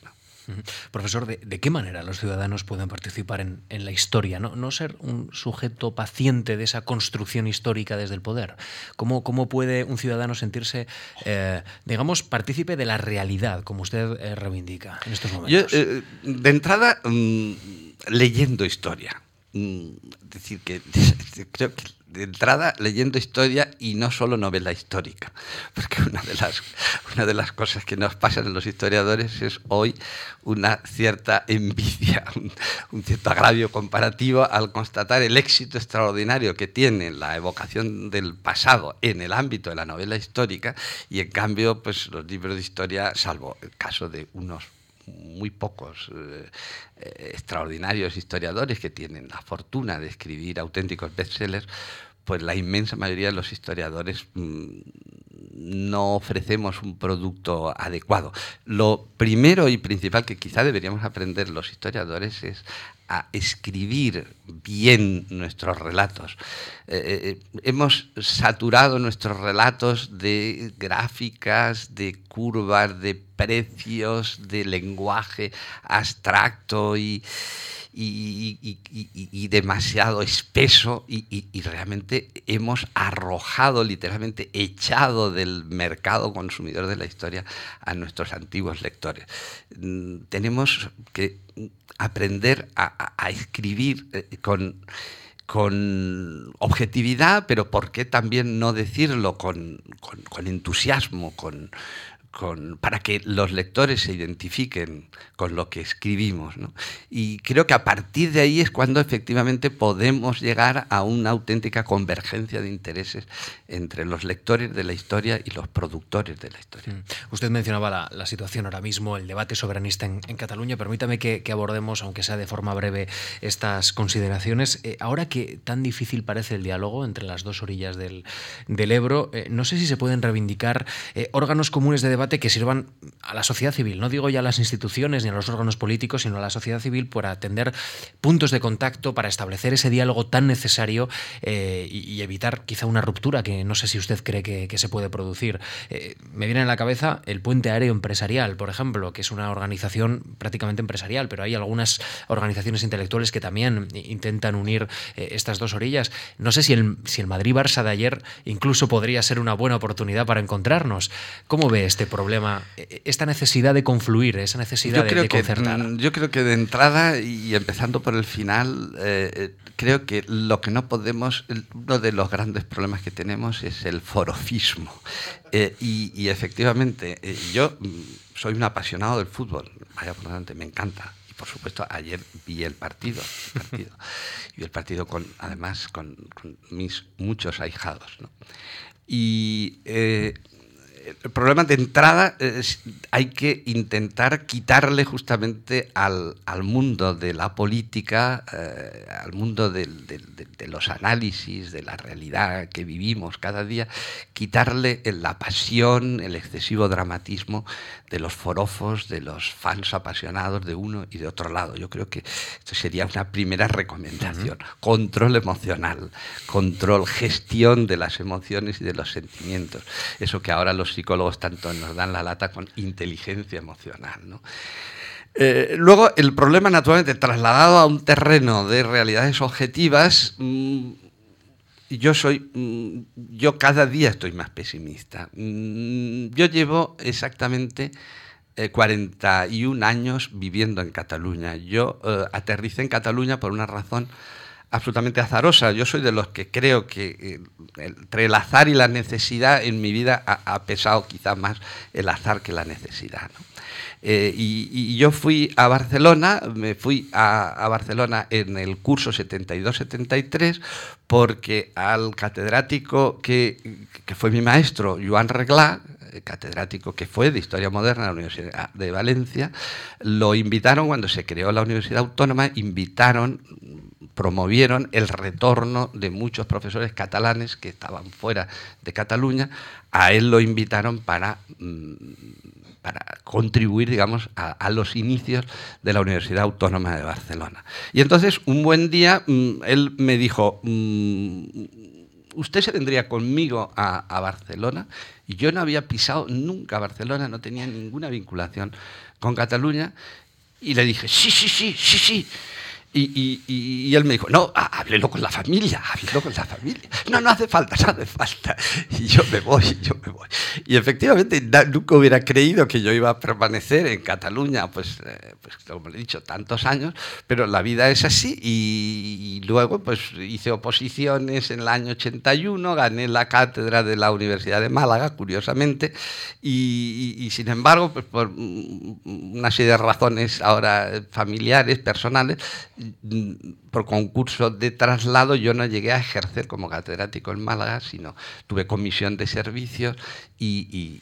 Profesor, ¿de, qué manera los ciudadanos pueden participar en, la historia? ¿No? ser un sujeto paciente de esa construcción histórica desde el poder. ¿Cómo, puede un ciudadano sentirse, eh, digamos, partícipe de la realidad, como usted eh, reivindica en estos momentos? Eh, de entrada, mm, leyendo historia. Mm, decir, que <laughs> creo que de entrada leyendo historia y no solo novela histórica, <laughs> porque una de las, una de las cosas que nos pasan en los historiadores es hoy una cierta envidia, <laughs> un, cierto agravio comparativo al constatar el éxito extraordinario que tiene la evocación del pasado en el ámbito de la novela histórica y en cambio pues los libros de historia, salvo el caso de unos muy pocos eh, eh, extraordinarios historiadores que tienen la fortuna de escribir auténticos bestsellers, pues la inmensa mayoría de los historiadores mm, no ofrecemos un producto adecuado. Lo primero y principal que quizá deberíamos aprender los historiadores es a escribir bien nuestros relatos. Eh, eh, hemos saturado nuestros relatos de gráficas, de curvas, de precios, de lenguaje abstracto y, y, demasiado espeso y, realmente hemos arrojado, literalmente echado del mercado consumidor de la historia a nuestros antiguos lectores. Mm, tenemos que aprender a, escribir eh, con con objetividad, pero ¿por qué también no decirlo con, con entusiasmo, con, para que los lectores se identifiquen con lo que escribimos. Y creo que a partir de ahí es cuando efectivamente podemos llegar a una auténtica convergencia de intereses entre los lectores de la historia y los productores de la historia. Mm. Usted mencionaba la, situación ahora mismo, el debate soberanista en, Cataluña. Permítame que, abordemos, aunque sea de forma breve, estas consideraciones. Eh, ahora que tan difícil parece el diálogo entre las dos orillas del, Ebro, eh, no sé si se pueden reivindicar eh, órganos comunes de debate que sirvan a la sociedad civil, no digo ya a las instituciones ni a los órganos políticos, sino a la sociedad civil para atender puntos de contacto, para establecer ese diálogo tan necesario eh, y, evitar quizá una ruptura que no sé si usted cree que, se puede producir. Eh, me viene en la cabeza el Puente Aéreo Empresarial, por ejemplo, que es una organización prácticamente empresarial, pero hay algunas organizaciones intelectuales que también intentan unir eh, estas dos orillas. No sé si el, si el Madrid-Barça de ayer incluso podría ser una buena oportunidad para encontrarnos. ¿Cómo ve este problema, e, esta necesidad de confluir, esa necesidad de, concertar? Mm, yo creo que de entrada, y empezando por el final, eh, eh, creo que lo que no podemos, uno de los grandes problemas que tenemos es el forofismo. Eh, y, efectivamente, yo mm, soy un apasionado del fútbol, vaya por delante, me encanta. Y por supuesto, ayer vi el partido, el <laughs> partido y el partido con, además, con, mis muchos ahijados. Y el problema de entrada es, hay que intentar quitarle justamente al, mundo de la política, eh, al mundo de, los análisis, de la realidad que vivimos cada día, quitarle la pasión, el excesivo dramatismo de los forofos, de los fans apasionados de uno y de otro lado. Yo creo que esto sería una primera recomendación. Control emocional, control, gestión de las emociones y de los sentimientos. Eso que ahora los psicólogos tanto nos dan la lata con inteligencia emocional. Eh, luego, el problema, naturalmente, trasladado a un terreno de realidades objetivas, mm, yo soy, mm, yo cada día estoy más pesimista. Mm, yo llevo exactamente 41 eh, años viviendo en Cataluña. Yo eh, aterricé en Cataluña por una razón absolutamente azarosa. Yo soy de los que creo que eh, entre el azar y la necesidad en mi vida ha, pesado quizás más el azar que la necesidad. Eh, y, yo fui a Barcelona, me fui a, Barcelona en el curso 72-73 porque al catedrático que, que, fue mi maestro, Joan Reglá, eh, catedrático que fue de Historia Moderna de la Universidad de Valencia, lo invitaron cuando se creó la Universidad Autónoma, invitaron promovieron el retorno de muchos profesores catalanes que estaban fuera de Cataluña. A él lo invitaron para, mm, para contribuir, digamos, a, los inicios de la Universidad Autónoma de Barcelona. Y entonces, un buen día, mm, él me dijo, mm, usted se vendría conmigo a, a, Barcelona. Y yo no había pisado nunca Barcelona, no tenía ninguna vinculación con Cataluña. Y le dije, sí, sí, sí, sí, sí. Y, él me dijo, no, háblelo con la familia, háblelo con la familia. No, no hace falta, no hace falta. Y yo me voy, <laughs> yo me voy. Y efectivamente, nunca hubiera creído que yo iba a permanecer en Cataluña, pues, eh, pues como he dicho, tantos años, pero la vida es así. Y, luego, pues hice oposiciones en el año 81, gané la cátedra de la Universidad de Málaga, curiosamente, y, sin embargo, pues por una serie de razones ahora familiares, personales, por concurso de traslado yo no llegué a ejercer como catedrático en Málaga, sino tuve comisión de servicios y,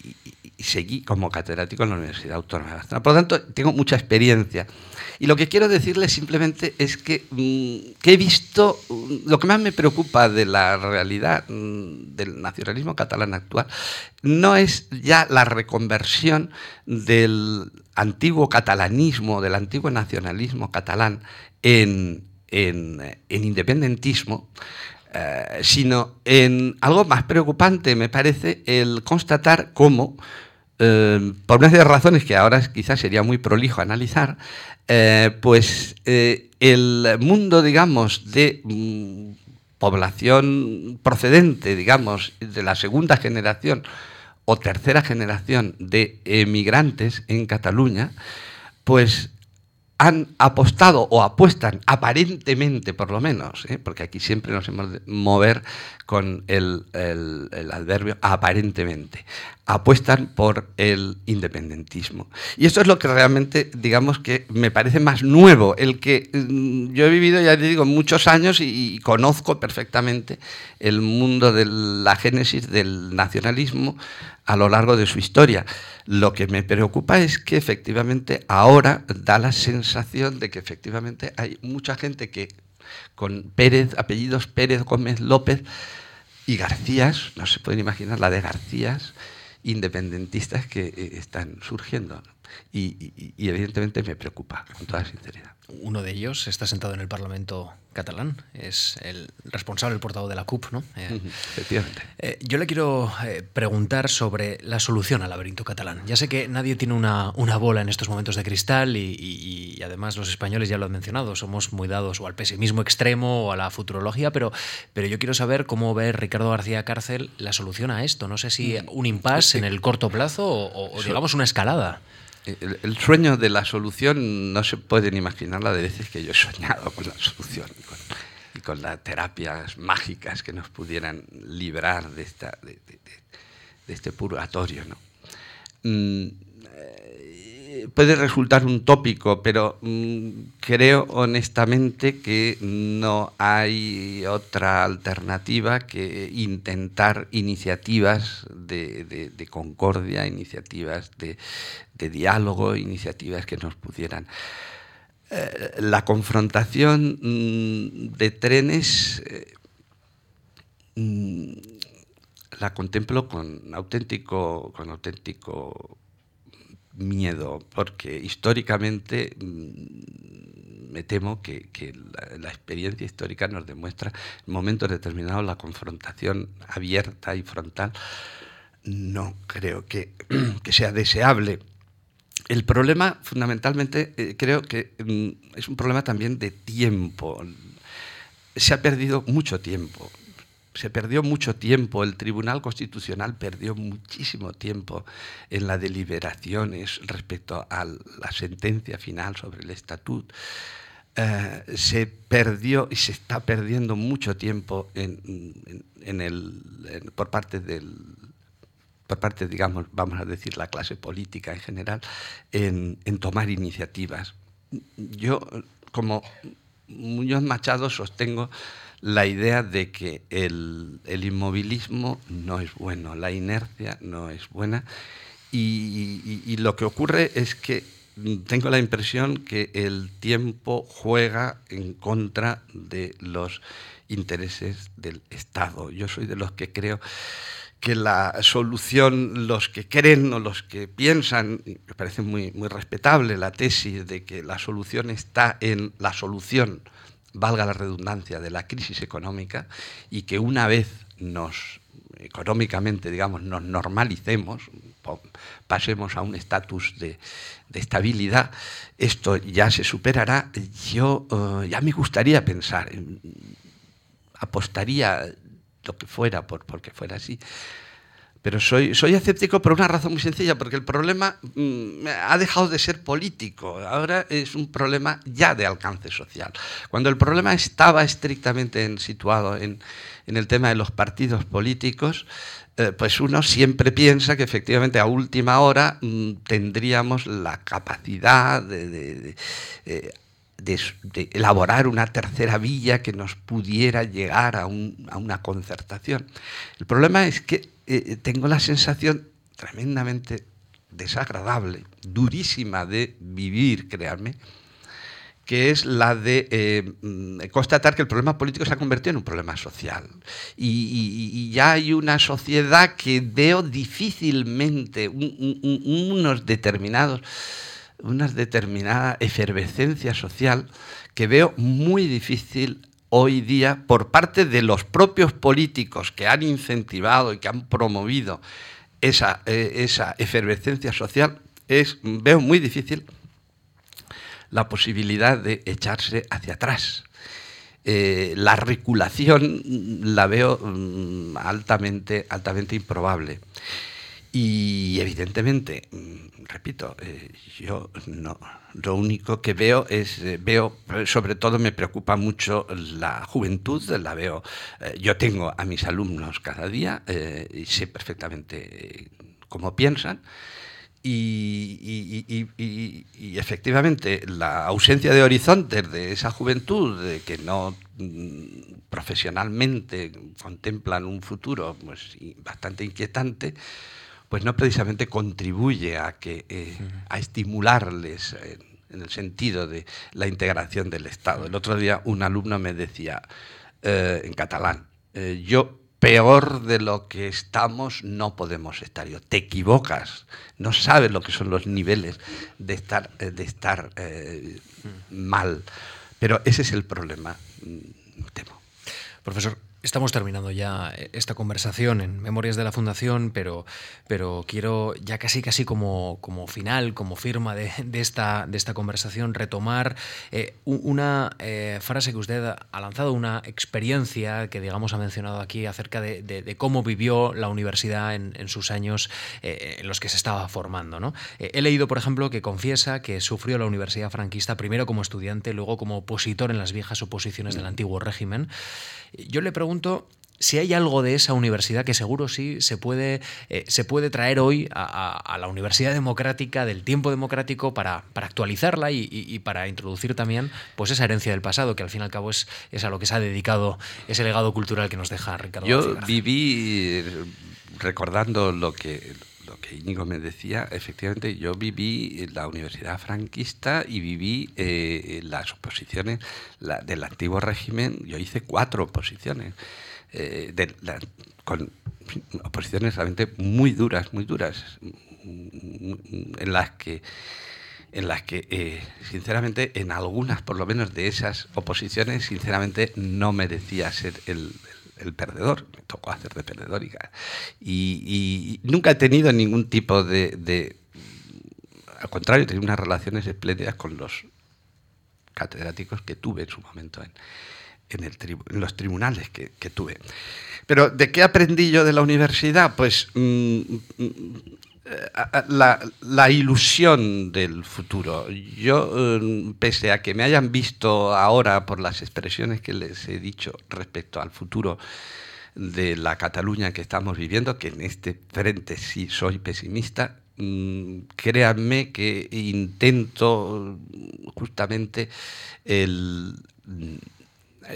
seguí como catedrático en la Universidad Autónoma de Barcelona. Por lo tanto, tengo mucha experiencia. Y lo que quiero decirles simplemente es que, mm, he visto, mm, lo que más me preocupa de la realidad mm, del nacionalismo catalán actual, no es ya la reconversión del antiguo catalanismo, del antiguo nacionalismo catalán en, independentismo, eh, sino en algo más preocupante, me parece, el constatar cómo, eh, por una serie de razones que ahora quizás sería muy prolijo analizar, eh, pues el mundo, digamos, de mm, población procedente, digamos, de la segunda generación o tercera generación de emigrantes en Cataluña, pues han apostado o apuestan aparentemente por lo menos, ¿eh? porque aquí siempre nos hemos de mover con el, adverbio aparentemente, apuestan por el independentismo. Y esto es lo que realmente, digamos que me parece más nuevo, el que mm, yo he vivido, ya te digo, muchos años y, conozco perfectamente el mundo de la génesis del nacionalismo a lo largo de su historia. Lo que me preocupa es que efectivamente ahora da la sensación de que efectivamente hay mucha gente que con Pérez, apellidos Pérez, Gómez, López y Garcías, no se pueden imaginar la de Garcías, independentistas que eh, están surgiendo. y, evidentemente me preocupa, con toda sinceridad. Uno de ellos está sentado en el Parlamento catalán, es el responsable, el portavoz de la CUP. ¿no? Eh, Efectivamente. Eh, yo le quiero eh, preguntar sobre la solución al laberinto catalán. Ya sé que nadie tiene una, una bola en estos momentos de cristal y, además los españoles ya lo han mencionado, somos muy dados o al pesimismo extremo o a la futurología, pero, pero yo quiero saber cómo ve Ricardo García Cárcel la solución a esto. No sé si mm. un impasse en el corto plazo o, o digamos una escalada. El, sueño de la solución no se pueden imaginar la de veces que yo he soñado con la solución y con, las terapias mágicas que nos pudieran librar de, esta, de, este purgatorio. ¿no? Mm, puede resultar un tópico, pero mm, creo honestamente que no hay otra alternativa que intentar iniciativas de, concordia, iniciativas de, diálogo, iniciativas que nos pudieran. Eh, la confrontación mm, de trenes eh, mm, la contemplo con auténtico, con auténtico miedo, porque históricamente mm, me temo que, la, experiencia histórica nos demuestra en momentos determinados la confrontación abierta y frontal. No creo <clears throat> que, sea deseable. El problema, fundamentalmente, eh, creo que mm, es un problema también de tiempo. Se ha perdido mucho tiempo se perdió mucho tiempo, el Tribunal Constitucional perdió muchísimo tiempo en las deliberaciones respecto a la sentencia final sobre el estatut. Eh, se perdió y se está perdiendo mucho tiempo en, el, por parte del por parte, digamos, vamos a decir, la clase política en general, en, tomar iniciativas. Yo, como Muñoz Machado, sostengo la idea de que el, inmovilismo no es bueno, la inercia no es buena y, lo que ocurre es que tengo la impresión que el tiempo juega en contra de los intereses del Estado. Yo soy de los que creo que la solución, los que creen o los que piensan, me parece muy, muy respetable la tesis de que la solución está en la solución valga la redundancia, de la crisis económica y que una vez nos económicamente, digamos, nos normalicemos, pasemos a un estatus de, estabilidad, esto ya se superará. Yo eh, ya me gustaría pensar, apostaría lo que fuera por porque fuera así, pero soy, soy escéptico por una razón muy sencilla, porque el problema mm, ha dejado de ser político, ahora es un problema ya de alcance social. Cuando el problema estaba estrictamente situado en, el tema de los partidos políticos, eh, pues uno siempre piensa que efectivamente a última hora mm, tendríamos la capacidad de, eh, elaborar una tercera vía que nos pudiera llegar a, una concertación. El problema es que eh, tengo la sensación tremendamente desagradable, durísima de vivir, créanme, que es la de eh, mm, constatar que el problema político se ha convertido en un problema social. Y, ya hay una sociedad que veo difícilmente unos determinados, una determinada efervescencia social que veo muy difícil hoy día por parte de los propios políticos que han incentivado y que han promovido esa, eh, esa efervescencia social, es, veo muy difícil la posibilidad de echarse hacia atrás. Eh, la reculación la veo mm, altamente, altamente improbable. Y evidentemente, mm, repito, eh, yo no, lo único que veo es, eh, veo, sobre todo me preocupa mucho la juventud, la veo, eh, yo tengo a mis alumnos cada día y sé perfectamente cómo piensan. Y, y, efectivamente la ausencia de horizontes de esa juventud, de que no mm, profesionalmente contemplan un futuro pues, bastante inquietante, pues no precisamente contribuye a, que, eh, a estimularles en el sentido de la integración del Estado. El otro día un alumno me decía eh, en catalán, eh, yo peor de lo que estamos no podemos estar. Yo, te equivocas, no sabes lo que son los niveles de estar, de estar mal. Pero ese es el problema, mm, temo. Profesor, Estamos terminando ya eh, esta conversación en Memorias de la Fundación, pero, pero quiero ya casi casi como, como final, como firma de, esta, de esta conversación, retomar eh, una eh, frase que usted ha lanzado, una experiencia que digamos ha mencionado aquí acerca de, cómo vivió la universidad en, sus años en los que se estaba formando. ¿no? he leído, por ejemplo, que confiesa que sufrió la universidad franquista primero como estudiante, luego como opositor en las viejas oposiciones del antiguo régimen. Yo le pregunto si hay algo de esa universidad que seguro sí se puede, eh, se puede traer hoy a, la Universidad Democrática del tiempo democrático para, para actualizarla y, para introducir también pues esa herencia del pasado, que al fin y al cabo es, es a lo que se ha dedicado ese legado cultural que nos deja Ricardo. Yo viví recordando lo que que Íñigo me decía, efectivamente yo viví la universidad franquista y viví eh, las oposiciones del antiguo régimen, yo hice cuatro oposiciones. Eh, con oposiciones realmente muy duras, muy duras, en las que, en las que eh, sinceramente, en algunas por lo menos de esas oposiciones, sinceramente no merecía ser el, perdedor, me tocó hacer de perdedor y, nunca he tenido ningún tipo de, al contrario, tenido unas relaciones espléndidas con los catedráticos que tuve en su momento en, los tribunales que, tuve. Pero ¿de qué aprendí yo de la universidad? Pues mm, mm, la, ilusión del futuro. Yo, mm, pese a que me hayan visto ahora por las expresiones que les he dicho respecto al futuro de la Cataluña que estamos viviendo, que en este frente sí soy pesimista, créanme que intento justamente el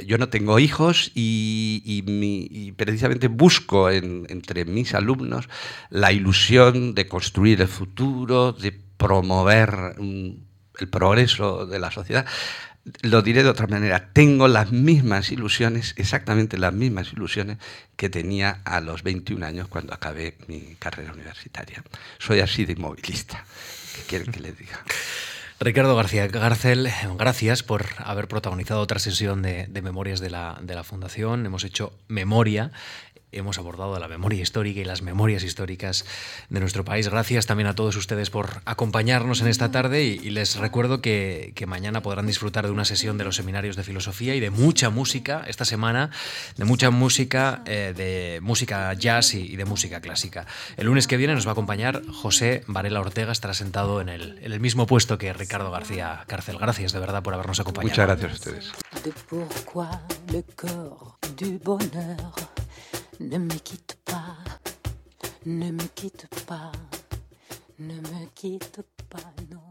yo no tengo hijos y, precisamente busco entre mis alumnos la ilusión de construir el futuro, de promover mm, el progreso de la sociedad. Lo diré de otra manera, tengo las mismas ilusiones, exactamente las mismas ilusiones que tenía a los 21 años cuando acabé mi carrera universitaria. Soy así de inmovilista. ¿Qué quieren que les diga? <laughs> Ricardo García Garcel, gracias por haber protagonizado otra sesión de, Memorias de la, de la Fundación. Hemos hecho memoria hemos abordado la memoria histórica y las memorias históricas de nuestro país. Gracias también a todos ustedes por acompañarnos en esta tarde y, les recuerdo que, mañana podrán disfrutar de una sesión de los seminarios de filosofía y de mucha música esta semana, de mucha música, eh, de música jazz y, de música clásica. El lunes que viene nos va a acompañar José Varela Ortega, estará sentado en el, en el mismo puesto que Ricardo García Cárcel. Gracias de verdad por habernos acompañado. Muchas gracias a ustedes. Ne me quitte pas, ne me quitte pas, ne me quitte pas, non.